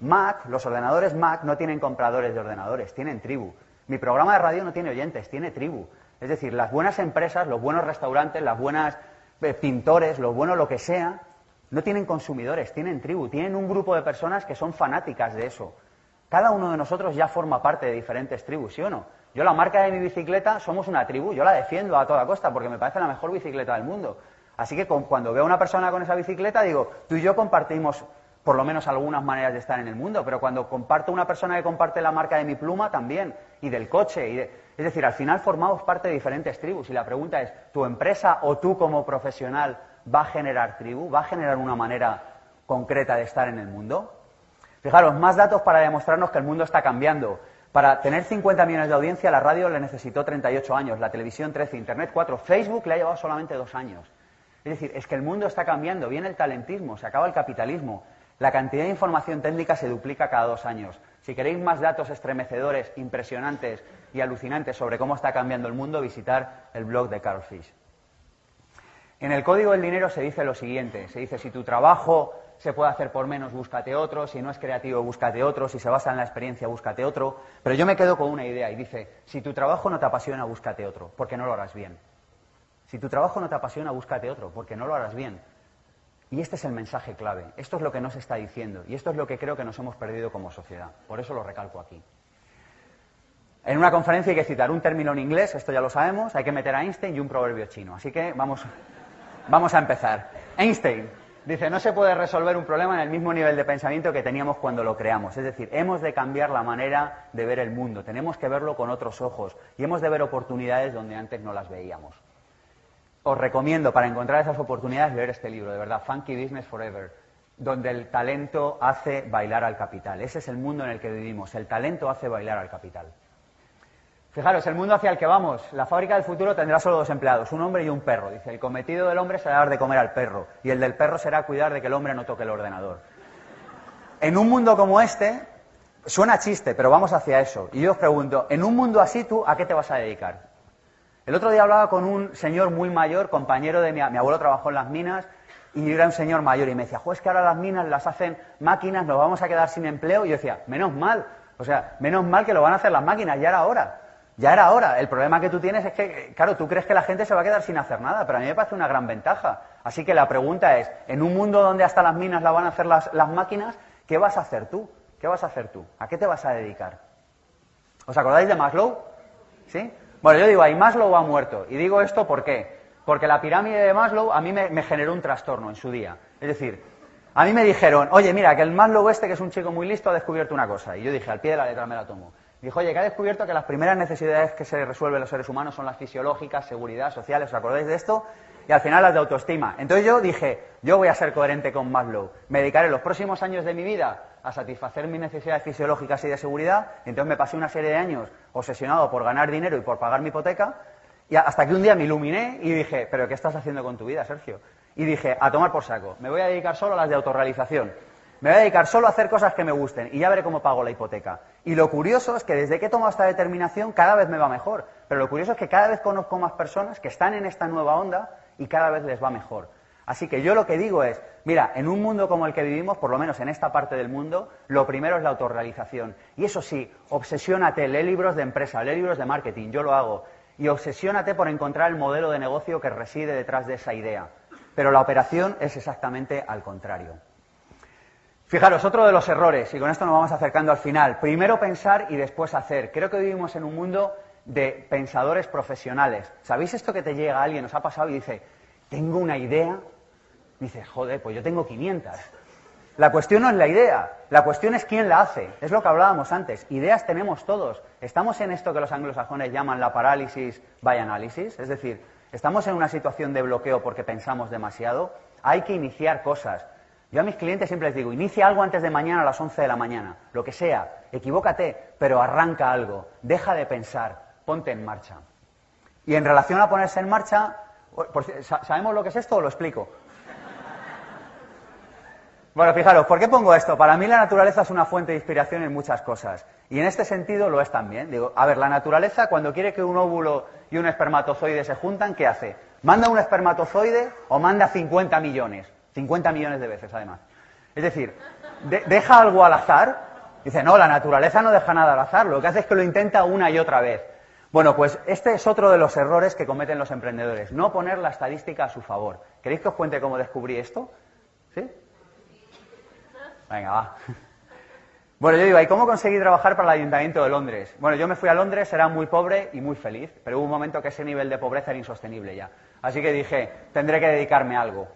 Mac, los ordenadores Mac no tienen compradores de ordenadores, tienen tribu. Mi programa de radio no tiene oyentes, tiene tribu. Es decir, las buenas empresas, los buenos restaurantes, las buenas eh, pintores, lo bueno lo que sea, no tienen consumidores, tienen tribu, tienen un grupo de personas que son fanáticas de eso. Cada uno de nosotros ya forma parte de diferentes tribus, ¿sí o no? Yo la marca de mi bicicleta somos una tribu, yo la defiendo a toda costa porque me parece la mejor bicicleta del mundo. Así que cuando veo a una persona con esa bicicleta, digo, tú y yo compartimos por lo menos algunas maneras de estar en el mundo, pero cuando comparto una persona que comparte la marca de mi pluma también, y del coche, y es decir, al final formamos parte de diferentes tribus, y la pregunta es, ¿tu empresa o tú como profesional va a generar tribu, va a generar una manera concreta de estar en el mundo? Fijaros, más datos para demostrarnos que el mundo está cambiando. Para tener 50 millones de audiencia, la radio le necesitó 38 años, la televisión 13, Internet 4, Facebook le ha llevado solamente dos años. Es decir, es que el mundo está cambiando, viene el talentismo, se acaba el capitalismo, la cantidad de información técnica se duplica cada dos años. Si queréis más datos estremecedores, impresionantes y alucinantes sobre cómo está cambiando el mundo, visitar el blog de Carl Fish. En el Código del Dinero se dice lo siguiente, se dice si tu trabajo se puede hacer por menos, búscate otro, si no es creativo, búscate otro, si se basa en la experiencia, búscate otro, pero yo me quedo con una idea y dice, si tu trabajo no te apasiona, búscate otro, porque no lo harás bien. Si tu trabajo no te apasiona, búscate otro, porque no lo harás bien. Y este es el mensaje clave, esto es lo que nos está diciendo, y esto es lo que creo que nos hemos perdido como sociedad, por eso lo recalco aquí. En una conferencia hay que citar un término en inglés, esto ya lo sabemos, hay que meter a Einstein y un proverbio chino, así que vamos, vamos a empezar. Einstein, Dice, no se puede resolver un problema en el mismo nivel de pensamiento que teníamos cuando lo creamos. Es decir, hemos de cambiar la manera de ver el mundo, tenemos que verlo con otros ojos y hemos de ver oportunidades donde antes no las veíamos. Os recomiendo para encontrar esas oportunidades leer este libro, de verdad, Funky Business Forever, donde el talento hace bailar al capital. Ese es el mundo en el que vivimos, el talento hace bailar al capital. Fijaros, el mundo hacia el que vamos, la fábrica del futuro tendrá solo dos empleados, un hombre y un perro. Dice, el cometido del hombre será dar de comer al perro y el del perro será cuidar de que el hombre no toque el ordenador. En un mundo como este, suena chiste, pero vamos hacia eso. Y yo os pregunto, en un mundo así, ¿tú a qué te vas a dedicar? El otro día hablaba con un señor muy mayor, compañero de mi, mi abuelo trabajó en las minas, y era un señor mayor y me decía, es que ahora las minas las hacen máquinas, nos vamos a quedar sin empleo. Y yo decía, menos mal, o sea, menos mal que lo van a hacer las máquinas, ya era hora. Ya era hora. El problema que tú tienes es que, claro, tú crees que la gente se va a quedar sin hacer nada, pero a mí me parece una gran ventaja. Así que la pregunta es, en un mundo donde hasta las minas la van a hacer las, máquinas, ¿qué vas a hacer tú? ¿Qué vas a hacer tú? ¿A qué te vas a dedicar? ¿Os acordáis de Maslow? ¿Sí? Bueno, yo digo, ahí Maslow ha muerto. Y digo esto ¿por qué? Porque la pirámide de Maslow a mí me, me generó un trastorno en su día. Es decir, a mí me dijeron, oye, mira, que el Maslow este, que es un chico muy listo, ha descubierto una cosa. Y yo dije, al pie de la letra me la tomo. Dijo, oye, que ha descubierto que las primeras necesidades que se resuelven los seres humanos son las fisiológicas, seguridad, sociales, ¿os acordáis de esto? Y al final las de autoestima. Entonces yo dije, yo voy a ser coherente con Maslow. Me dedicaré los próximos años de mi vida a satisfacer mis necesidades fisiológicas y de seguridad. entonces me pasé una serie de años obsesionado por ganar dinero y por pagar mi hipoteca. Y hasta que un día me iluminé y dije, pero ¿qué estás haciendo con tu vida, Sergio? Y dije, a tomar por saco. Me voy a dedicar solo a las de autorrealización. Me voy a dedicar solo a hacer cosas que me gusten y ya veré cómo pago la hipoteca. Y lo curioso es que desde que he tomado esta determinación cada vez me va mejor. Pero lo curioso es que cada vez conozco más personas que están en esta nueva onda y cada vez les va mejor. Así que yo lo que digo es, mira, en un mundo como el que vivimos, por lo menos en esta parte del mundo, lo primero es la autorrealización. Y eso sí, obsesiónate, lee libros de empresa, lee libros de marketing, yo lo hago. Y obsesiónate por encontrar el modelo de negocio que reside detrás de esa idea. Pero la operación es exactamente al contrario. Fijaros, otro de los errores, y con esto nos vamos acercando al final. Primero pensar y después hacer. Creo que vivimos en un mundo de pensadores profesionales. ¿Sabéis esto que te llega alguien, os ha pasado y dice, tengo una idea? Dices, joder, pues yo tengo 500. La cuestión no es la idea, la cuestión es quién la hace. Es lo que hablábamos antes. Ideas tenemos todos. Estamos en esto que los anglosajones llaman la parálisis by analysis, es decir, estamos en una situación de bloqueo porque pensamos demasiado. Hay que iniciar cosas. Yo a mis clientes siempre les digo, inicia algo antes de mañana a las 11 de la mañana, lo que sea, equivócate, pero arranca algo, deja de pensar, ponte en marcha. Y en relación a ponerse en marcha, ¿sabemos lo que es esto o lo explico? Bueno, fijaros, ¿por qué pongo esto? Para mí la naturaleza es una fuente de inspiración en muchas cosas. Y en este sentido lo es también. Digo, a ver, la naturaleza cuando quiere que un óvulo y un espermatozoide se juntan, ¿qué hace? ¿Manda un espermatozoide o manda 50 millones? 50 millones de veces, además. Es decir, deja algo al azar. Dice, no, la naturaleza no deja nada al azar, lo que hace es que lo intenta una y otra vez. Bueno, pues este es otro de los errores que cometen los emprendedores, no poner la estadística a su favor. ¿Queréis que os cuente cómo descubrí esto? ¿Sí? Venga, va. Bueno, yo digo, ¿y cómo conseguí trabajar para el Ayuntamiento de Londres? Bueno, yo me fui a Londres, era muy pobre y muy feliz, pero hubo un momento que ese nivel de pobreza era insostenible ya. Así que dije, tendré que dedicarme a algo.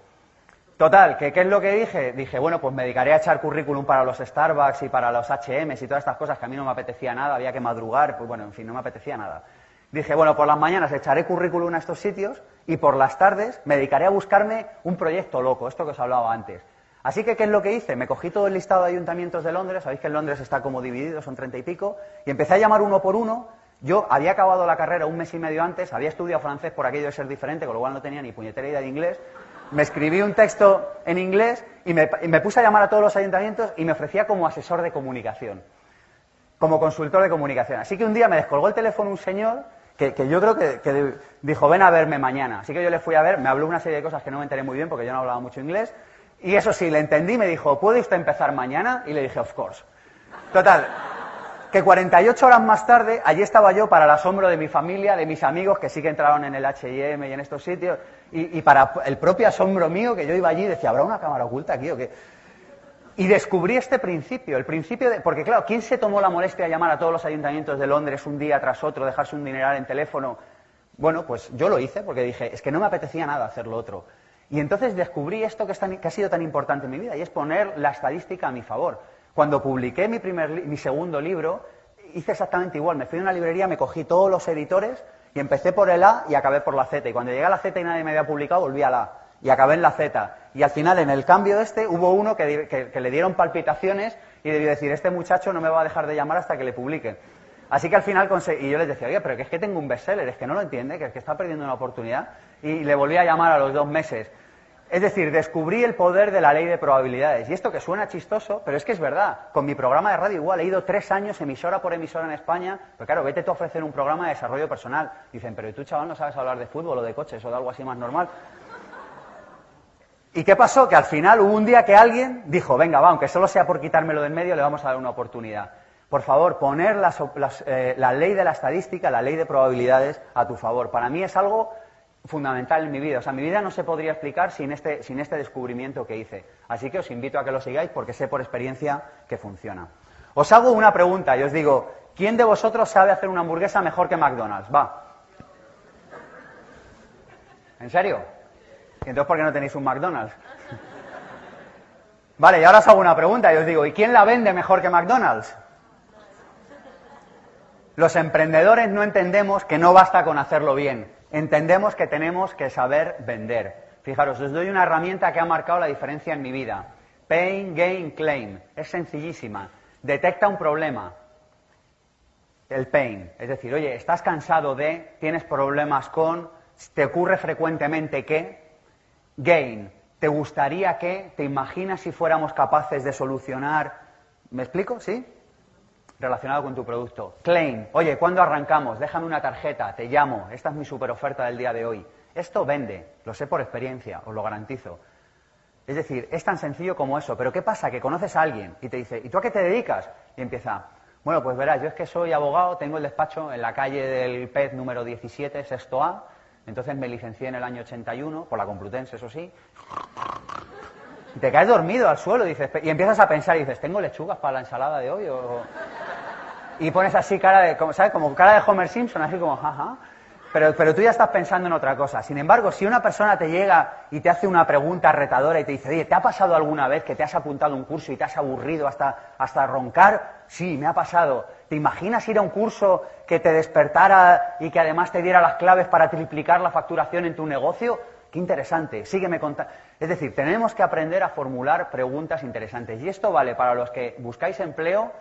Total, ¿qué, ¿qué es lo que dije? Dije, bueno, pues me dedicaré a echar currículum para los Starbucks y para los HMs y todas estas cosas que a mí no me apetecía nada, había que madrugar, pues bueno, en fin, no me apetecía nada. Dije, bueno, por las mañanas echaré currículum a estos sitios y por las tardes me dedicaré a buscarme un proyecto loco, esto que os hablaba antes. Así que, ¿qué es lo que hice? Me cogí todo el listado de ayuntamientos de Londres, sabéis que en Londres está como dividido, son treinta y pico, y empecé a llamar uno por uno. Yo había acabado la carrera un mes y medio antes, había estudiado francés por aquello de ser diferente, con lo cual no tenía ni puñetera idea de inglés. Me escribí un texto en inglés y me, puse a llamar a todos los ayuntamientos y me ofrecía como asesor de comunicación, como consultor de comunicación. Así que un día me descolgó el teléfono un señor que, yo creo que, que, dijo, ven a verme mañana. Así que yo le fui a ver, me habló una serie de cosas que no me enteré muy bien porque yo no hablaba mucho inglés, y eso sí, le entendí, me dijo, ¿puede usted empezar mañana? Y le dije, of course. Total, que 48 horas más tarde, allí estaba yo para el asombro de mi familia, de mis amigos que sí que entraron en el H&M y en estos sitios, y, para el propio asombro mío, que yo iba allí y decía, ¿habrá una cámara oculta aquí o qué? Y descubrí este principio, el principio de... Porque claro, ¿quién se tomó la molestia de llamar a todos los ayuntamientos de Londres un día tras otro, dejarse un dineral en teléfono? Bueno, pues yo lo hice porque dije, es que no me apetecía nada hacer lo otro. Y entonces descubrí esto que, ha sido tan importante en mi vida, y es poner la estadística a mi favor. Cuando publiqué mi, primer, mi segundo libro, hice exactamente igual. Me fui a una librería, me cogí todos los editores y empecé por el A y acabé por la Z. Y cuando llegué a la Z y nadie me había publicado, volví a la A y acabé en la Z. Y al final, en el cambio este, hubo uno que, le dieron palpitaciones y debió decir, este muchacho no me va a dejar de llamar hasta que le publique. Así que al final conseguí, y yo les decía, oye, pero que es que tengo un bestseller, es que no lo entiende, que es que está perdiendo una oportunidad. Y le volví a llamar a los dos meses. Es decir, descubrí el poder de la ley de probabilidades. Y esto que suena chistoso, pero es que es verdad. Con mi programa de radio igual, he ido tres años emisora por emisora en España. Pero claro, vete tú a ofrecer un programa de desarrollo personal. Dicen, pero tú, chaval, no sabes hablar de fútbol o de coches o de algo así más normal. ¿Y qué pasó? Que al final hubo un día que alguien dijo, venga, va, aunque solo sea por quitármelo del medio, le vamos a dar una oportunidad. Por favor, poner eh, la ley de la estadística, la ley de probabilidades a tu favor. Para mí es algo fundamental en mi vida. O sea, mi vida no se podría explicar sin este, sin este descubrimiento que hice. Así que os invito a que lo sigáis porque sé por experiencia que funciona. Os hago una pregunta y os digo, ¿quién de vosotros sabe hacer una hamburguesa mejor que McDonald's? Va. ¿En serio? ¿Y entonces por qué no tenéis un McDonald's? Vale, y ahora os hago una pregunta y os digo, ¿y quién la vende mejor que McDonald's? Los emprendedores no entendemos que no basta con hacerlo bien entendemos que tenemos que saber vender. Fijaros, os doy una herramienta que ha marcado la diferencia en mi vida. Pain, Gain, Claim. Es sencillísima. Detecta un problema. El pain. Es decir, oye, estás cansado de, tienes problemas con, te ocurre frecuentemente que. Gain. ¿Te gustaría que, te imaginas si fuéramos capaces de solucionar? ¿Me explico? ¿Sí? Relacionado con tu producto. Claim, oye, ¿cuándo arrancamos? Déjame una tarjeta, te llamo, esta es mi super oferta del día de hoy. Esto vende, lo sé por experiencia, os lo garantizo. Es decir, es tan sencillo como eso, pero ¿qué pasa? Que conoces a alguien y te dice, ¿y tú a qué te dedicas? Y empieza, bueno, pues verás, yo es que soy abogado, tengo el despacho en la calle del PET número 17, sexto A, entonces me licencié en el año 81, por la Complutense, eso sí. Te caes dormido al suelo dices, y empiezas a pensar y dices, ¿tengo lechugas para la ensalada de hoy? Y pones así cara de, ¿sabes? Como cara de Homer Simpson, así como, jaja. Pero, pero tú ya estás pensando en otra cosa. Sin embargo, si una persona te llega y te hace una pregunta retadora y te dice, oye, ¿te ha pasado alguna vez que te has apuntado a un curso y te has aburrido hasta, hasta roncar? Sí, me ha pasado. ¿Te imaginas ir a un curso que te despertara y que además te diera las claves para triplicar la facturación en tu negocio? Qué interesante. Sígueme contando. Es decir, tenemos que aprender a formular preguntas interesantes. Y esto vale para los que buscáis empleo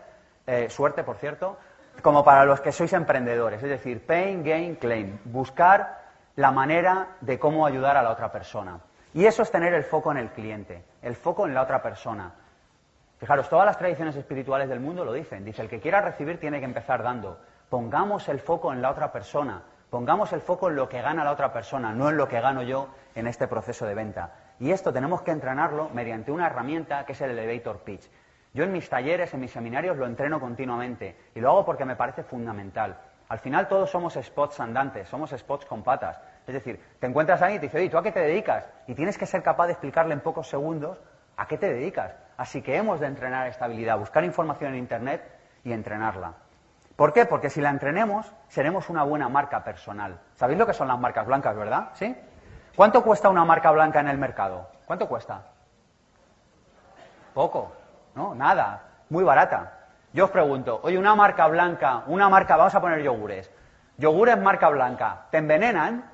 eh, suerte por cierto, como para los que sois emprendedores, es decir, pain, gain, claim, buscar la manera de cómo ayudar a la otra persona. Y eso es tener el foco en el cliente, el foco en la otra persona. Fijaros, todas las tradiciones espirituales del mundo lo dicen. Dice, el que quiera recibir tiene que empezar dando. Pongamos el foco en la otra persona, pongamos el foco en lo que gana la otra persona, no en lo que gano yo en este proceso de venta. Y esto tenemos que entrenarlo mediante una herramienta que es el elevator pitch. Yo en mis talleres, en mis seminarios lo entreno continuamente y lo hago porque me parece fundamental. Al final todos somos spots andantes, somos spots con patas. Es decir, te encuentras ahí y te dice, oye, ¿tú a qué te dedicas? Y tienes que ser capaz de explicarle en pocos segundos a qué te dedicas. Así que hemos de entrenar esta habilidad, buscar información en Internet y entrenarla. ¿Por qué? Porque si la entrenemos, seremos una buena marca personal. ¿Sabéis lo que son las marcas blancas, verdad? ¿Sí? ¿Cuánto cuesta una marca blanca en el mercado? ¿Cuánto cuesta? Poco. ¿no? Nada, muy barata. Yo os pregunto, oye, una marca blanca, una marca, vamos a poner yogures, yogures marca blanca, ¿te envenenan?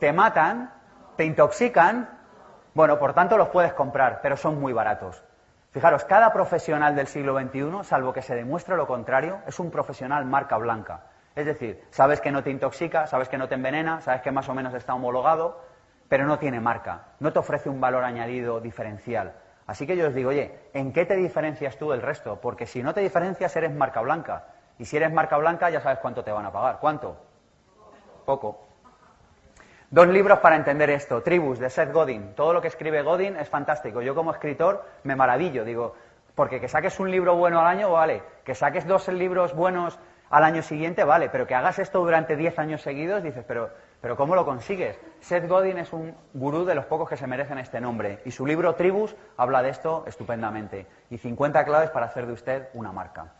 ¿Te matan? ¿Te intoxican? Bueno, por tanto los puedes comprar, pero son muy baratos. Fijaros, cada profesional del siglo XXI, salvo que se demuestre lo contrario, es un profesional marca blanca. Es decir, sabes que no te intoxica, sabes que no te envenena, sabes que más o menos está homologado, pero no tiene marca, no te ofrece un valor añadido diferencial. Así que yo os digo, oye, ¿en qué te diferencias tú del resto? Porque si no te diferencias, eres marca blanca. Y si eres marca blanca, ya sabes cuánto te van a pagar. ¿Cuánto? Poco. Dos libros para entender esto. Tribus, de Seth Godin. Todo lo que escribe Godin es fantástico. Yo como escritor me maravillo. Digo, porque que saques un libro bueno al año, vale. Que saques dos libros buenos al año siguiente, vale. Pero que hagas esto durante diez años seguidos, dices, pero, pero ¿cómo lo consigues? Seth Godin es un gurú de los pocos que se merecen este nombre. Y su libro Tribus habla de esto estupendamente. Y 50 claves para hacer de usted una marca.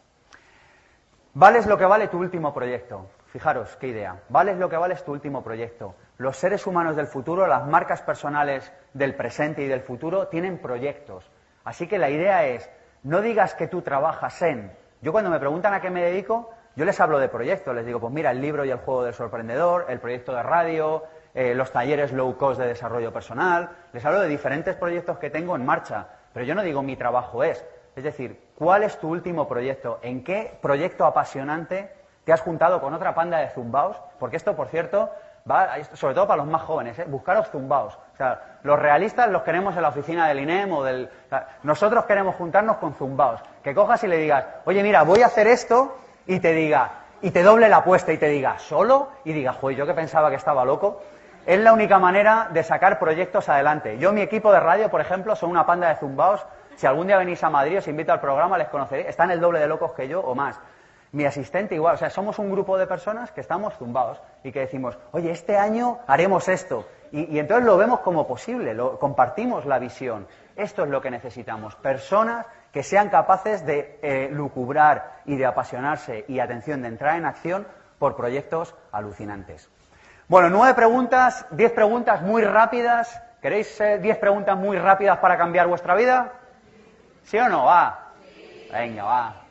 Vales lo que vale tu último proyecto. Fijaros, qué idea. Vales lo que vale tu último proyecto. Los seres humanos del futuro, las marcas personales del presente y del futuro tienen proyectos. Así que la idea es, no digas que tú trabajas en... Yo cuando me preguntan a qué me dedico, yo les hablo de proyectos. Les digo, pues mira, el libro y el juego del sorprendedor, el proyecto de radio, eh, los talleres low cost de desarrollo personal. Les hablo de diferentes proyectos que tengo en marcha. Pero yo no digo mi trabajo es. Es decir, ¿cuál es tu último proyecto? ¿En qué proyecto apasionante te has juntado con otra panda de zumbaos? Porque esto, por cierto, sobre todo para los más jóvenes, ¿eh? buscaros zumbaos. O sea, los realistas los queremos en la oficina del INEM o del... nosotros queremos juntarnos con zumbaos. Que cojas y le digas, oye, mira, voy a hacer esto y te diga, y te doble la apuesta y te diga, ¿solo? Y diga, joder, yo que pensaba que estaba loco. Es la única manera de sacar proyectos adelante. Yo, mi equipo de radio, por ejemplo, son una panda de zumbaos. Si algún día venís a Madrid, os invito al programa, les conoceréis. Están el doble de locos que yo o más mi asistente igual. O sea, somos un grupo de personas que estamos zumbados y que decimos, oye, este año haremos esto. Y, entonces lo vemos como posible, lo, compartimos la visión. Esto es lo que necesitamos. Personas que sean capaces de eh, lucubrar y de apasionarse y, atención, de entrar en acción por proyectos alucinantes. Bueno, nueve preguntas, diez preguntas muy rápidas. ¿Queréis eh, diez preguntas muy rápidas para cambiar vuestra vida? ¿Sí o no? Va. Venga, va.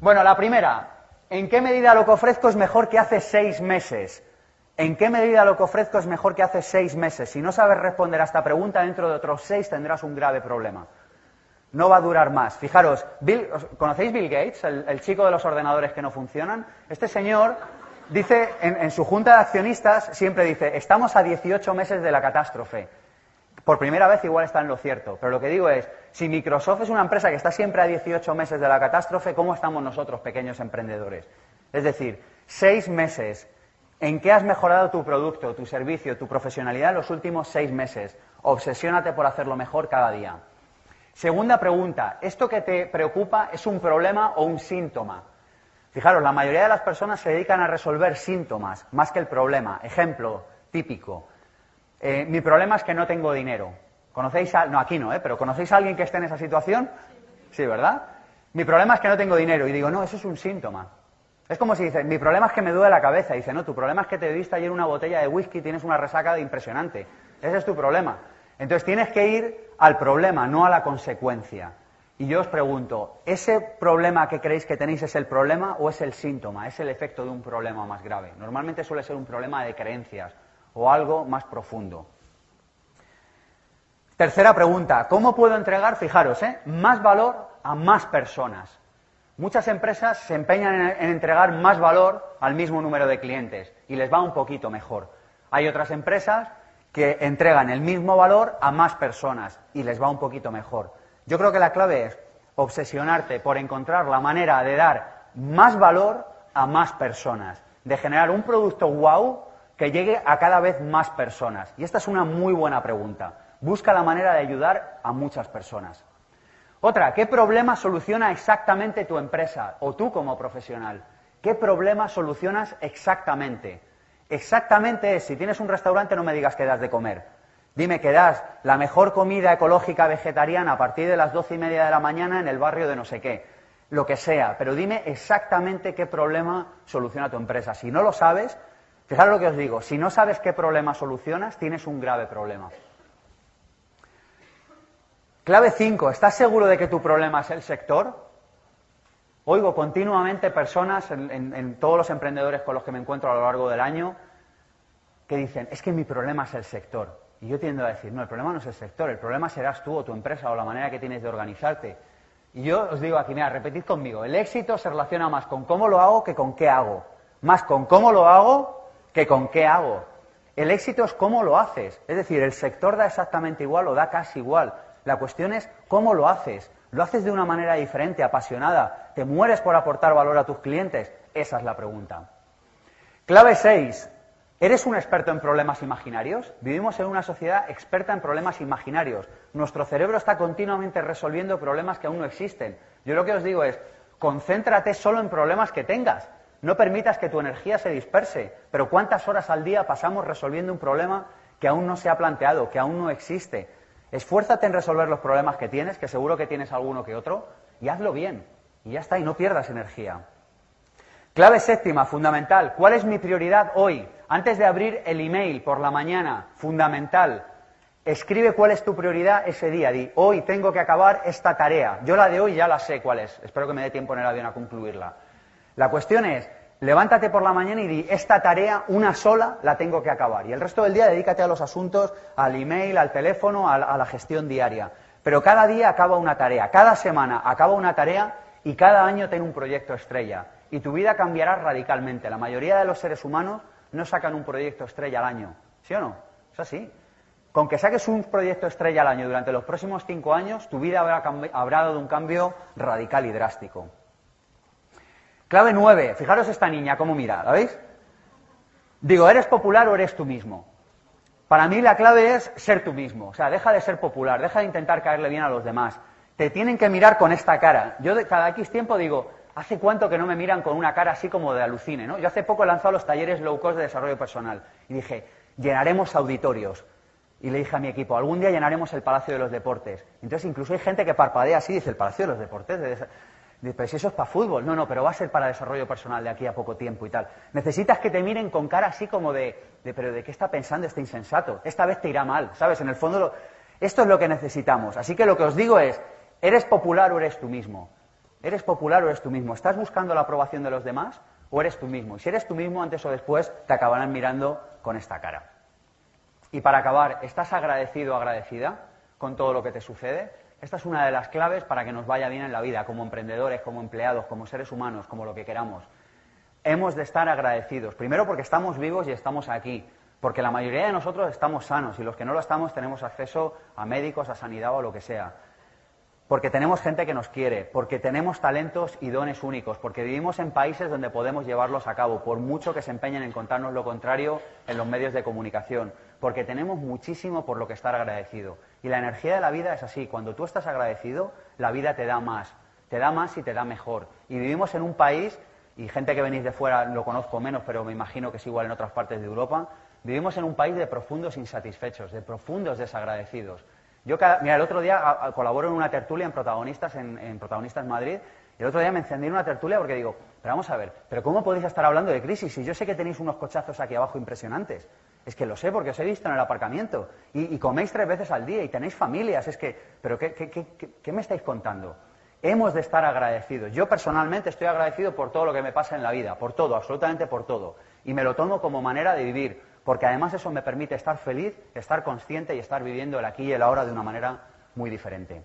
Bueno, la primera, ¿en qué medida lo que ofrezco es mejor que hace seis meses? ¿En qué medida lo que ofrezco es mejor que hace seis meses? Si no sabes responder a esta pregunta, dentro de otros seis tendrás un grave problema. No va a durar más. Fijaros, ¿conocéis Bill Gates, el, chico de los ordenadores que no funcionan? Este señor dice, en, en su junta de accionistas, siempre dice, estamos a 18 meses de la catástrofe por primera vez igual está en lo cierto. Pero lo que digo es, si Microsoft es una empresa que está siempre a 18 meses de la catástrofe, ¿cómo estamos nosotros, pequeños emprendedores? Es decir, seis meses. ¿En qué has mejorado tu producto, tu servicio, tu profesionalidad en los últimos seis meses? Obsesiónate por hacerlo mejor cada día. Segunda pregunta, ¿esto que te preocupa es un problema o un síntoma? Fijaros, la mayoría de las personas se dedican a resolver síntomas más que el problema. Ejemplo típico, eh, mi problema es que no tengo dinero. ¿Conocéis a... No, aquí no, ¿eh? Pero ¿conocéis a alguien que esté en esa situación? Sí, ¿verdad? Mi problema es que no tengo dinero. Y digo, no, eso es un síntoma. Es como si dice, mi problema es que me duele la cabeza. Y dice, no, tu problema es que te bebiste ayer una botella de whisky y tienes una resaca de impresionante. Ese es tu problema. Entonces tienes que ir al problema, no a la consecuencia. Y yo os pregunto, ¿ese problema que creéis que tenéis es el problema o es el síntoma? ¿Es el efecto de un problema más grave? Normalmente suele ser un problema de creencias, o algo más profundo. Tercera pregunta, ¿cómo puedo entregar, fijaros, eh, más valor a más personas? Muchas empresas se empeñan en, entregar más valor al mismo número de clientes y les va un poquito mejor. Hay otras empresas que entregan el mismo valor a más personas y les va un poquito mejor. Yo creo que la clave es obsesionarte por encontrar la manera de dar más valor a más personas, de generar un producto wow que llegue a cada vez más personas? Y esta es una muy buena pregunta. Busca la manera de ayudar a muchas personas. Otra, ¿qué problema soluciona exactamente tu empresa o tú como profesional? ¿Qué problema solucionas exactamente? Exactamente es, si tienes un restaurante no me digas que das de comer. Dime que das la mejor comida ecológica vegetariana a partir de las doce y media de la mañana en el barrio de no sé qué. Lo que sea, pero dime exactamente qué problema soluciona tu empresa. Si no lo sabes, Fijaros lo que os digo, si no sabes qué problema solucionas, tienes un grave problema. Clave 5, ¿estás seguro de que tu problema es el sector? Oigo continuamente personas en, todos los emprendedores con los que me encuentro a lo largo del año que dicen, es que mi problema es el sector. Y yo tiendo a decir, no, el problema no es el sector, el problema serás tú o tu empresa o la manera que tienes de organizarte. Y yo os digo aquí, mira, repetid conmigo, el éxito se relaciona más con cómo lo hago que con qué hago. Más con cómo lo hago que con qué hago. El éxito es cómo lo haces. Es decir, el sector da exactamente igual o da casi igual. La cuestión es cómo lo haces. ¿Lo haces de una manera diferente, apasionada? ¿Te mueres por aportar valor a tus clientes? Esa es la pregunta. Clave 6. ¿Eres un experto en problemas imaginarios? Vivimos en una sociedad experta en problemas imaginarios. Nuestro cerebro está continuamente resolviendo problemas que aún no existen. Yo lo que os digo es, concéntrate solo en problemas que tengas. No permitas que tu energía se disperse. Pero ¿cuántas horas al día pasamos resolviendo un problema que aún no se ha planteado, que aún no existe? Esfuérzate en resolver los problemas que tienes, que seguro que tienes alguno que otro, y hazlo bien. Y ya está, y no pierdas energía. Clave séptima, fundamental. ¿Cuál es mi prioridad hoy? Antes de abrir el email por la mañana, fundamental. Escribe cuál es tu prioridad ese día. Di, hoy tengo que acabar esta tarea. Yo la de hoy ya la sé cuál es. Espero que me dé tiempo en el avión a concluirla. La cuestión es, levántate por la mañana y di, esta tarea, una sola, la tengo que acabar. Y el resto del día dedícate a los asuntos, al email, al teléfono, a la gestión diaria. Pero cada día acaba una tarea, cada semana acaba una tarea y cada año ten un proyecto estrella y tu vida cambiará radicalmente. La mayoría de los seres humanos no sacan un proyecto estrella al año, ¿sí o no? Es así. Con que saques un proyecto estrella al año durante los próximos cinco años, tu vida habrá, dado un cambio radical y drástico. Clave nueve. Fijaros esta niña cómo mira, ¿la veis? Digo, ¿eres popular o eres tú mismo? Para mí la clave es ser tú mismo. O sea, deja de ser popular, deja de intentar caerle bien a los demás. Te tienen que mirar con esta cara. Yo cada X tiempo digo, ¿Hace cuánto que no me miran con una cara así como de alucine? ¿no? Yo hace poco he lanzado los talleres low cost de desarrollo personal y dije, llenaremos auditorios. Y le dije a mi equipo, algún día llenaremos el Palacio de los Deportes. Entonces incluso hay gente que parpadea así y dice, el Palacio de los Deportes. Dice, pero si eso es para fútbol. No, no, pero va a ser para desarrollo personal de aquí a poco tiempo y tal. Necesitas que te miren con cara así como de, de pero ¿de qué está pensando este insensato? Esta vez te irá mal, ¿sabes? En el fondo, esto es lo que necesitamos. Así que lo que os digo es, ¿eres popular o eres tú mismo? ¿Eres popular o eres tú mismo? ¿Estás buscando la aprobación de los demás o eres tú mismo? Y si eres tú mismo, antes o después te acabarán mirando con esta cara. Y para acabar, ¿estás agradecido o agradecida con todo lo que te sucede? Esta es una de las claves para que nos vaya bien en la vida, como emprendedores, como empleados, como seres humanos, como lo que queramos. Hemos de estar agradecidos. Primero porque estamos vivos y estamos aquí. Porque la mayoría de nosotros estamos sanos y los que no lo estamos tenemos acceso a médicos, a sanidad o a lo que sea porque tenemos gente que nos quiere, porque tenemos talentos y dones únicos, porque vivimos en países donde podemos llevarlos a cabo, por mucho que se empeñen en contarnos lo contrario en los medios de comunicación, porque tenemos muchísimo por lo que estar agradecido. Y la energía de la vida es así, cuando tú estás agradecido, la vida te da más, te da más y te da mejor. Y vivimos en un país, y gente que venís de fuera lo conozco menos, pero me imagino que es igual en otras partes de Europa, vivimos en un país de profundos insatisfechos, de profundos desagradecidos. Yo, mira, el otro día colaboro en una tertulia en Protagonistas, en, Protagonistas Madrid, y el otro día me encendí en una tertulia porque digo, pero vamos a ver, ¿pero cómo podéis estar hablando de crisis si yo sé que tenéis unos cochazos aquí abajo impresionantes? Es que lo sé porque os he visto en el aparcamiento y, coméis tres veces al día y tenéis familias, es que, ¿pero qué, me estáis contando? Hemos de estar agradecidos. Yo personalmente estoy agradecido por todo lo que me pasa en la vida, por todo, absolutamente por todo. Y me lo tomo como manera de vivir porque además eso me permite estar feliz, estar consciente y estar viviendo el aquí y el ahora de una manera muy diferente.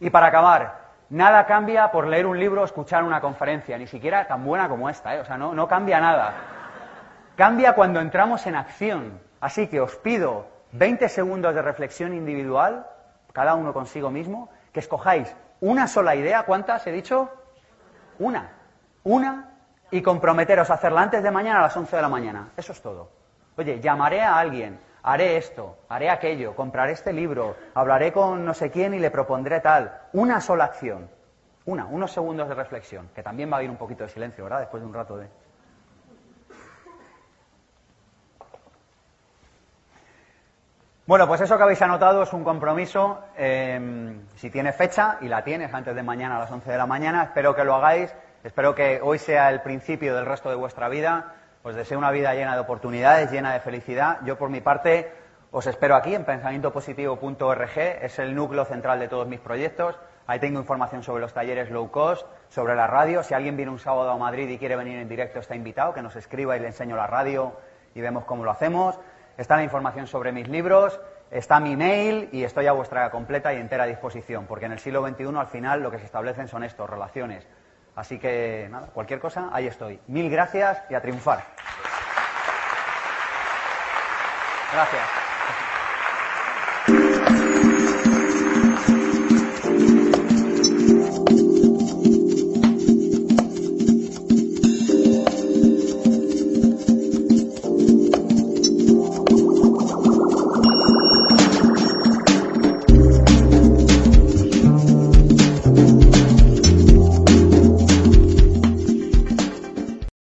Y para acabar, nada cambia por leer un libro o escuchar una conferencia, ni siquiera tan buena como esta, ¿eh? o sea, no cambia nada. Cambia cuando entramos en acción. Así que os pido 20 segundos de reflexión individual, cada uno consigo mismo, que escojáis una sola idea. ¿Cuántas he dicho? Una. Una y comprometeros a hacerla antes de mañana a las 11 de la mañana. Eso es todo. Oye, llamaré a alguien, haré esto, haré aquello, compraré este libro, hablaré con no sé quién y le propondré tal. Una sola acción. Una, unos segundos de reflexión, que también va a haber un poquito de silencio, ¿verdad? Después de un rato de... Bueno, pues eso que habéis anotado es un compromiso. Em, si tiene fecha, y la tienes antes de mañana a las 11 de la mañana, espero que lo hagáis Espero que hoy sea el principio del resto de vuestra vida. Os deseo una vida llena de oportunidades, llena de felicidad. Yo, por mi parte, os espero aquí en pensamientopositivo.org. Es el núcleo central de todos mis proyectos. Ahí tengo información sobre los talleres low cost, sobre la radio. Si alguien viene un sábado a Madrid y quiere venir en directo, está invitado, que nos escriba y le enseño la radio y vemos cómo lo hacemos. Está la información sobre mis libros, está mi mail y estoy a vuestra completa y entera disposición, porque en el siglo XXI al final lo que se establecen son estos, relaciones. Así que, nada, cualquier cosa, ahí estoy. Mil gracias y a triunfar. Gracias.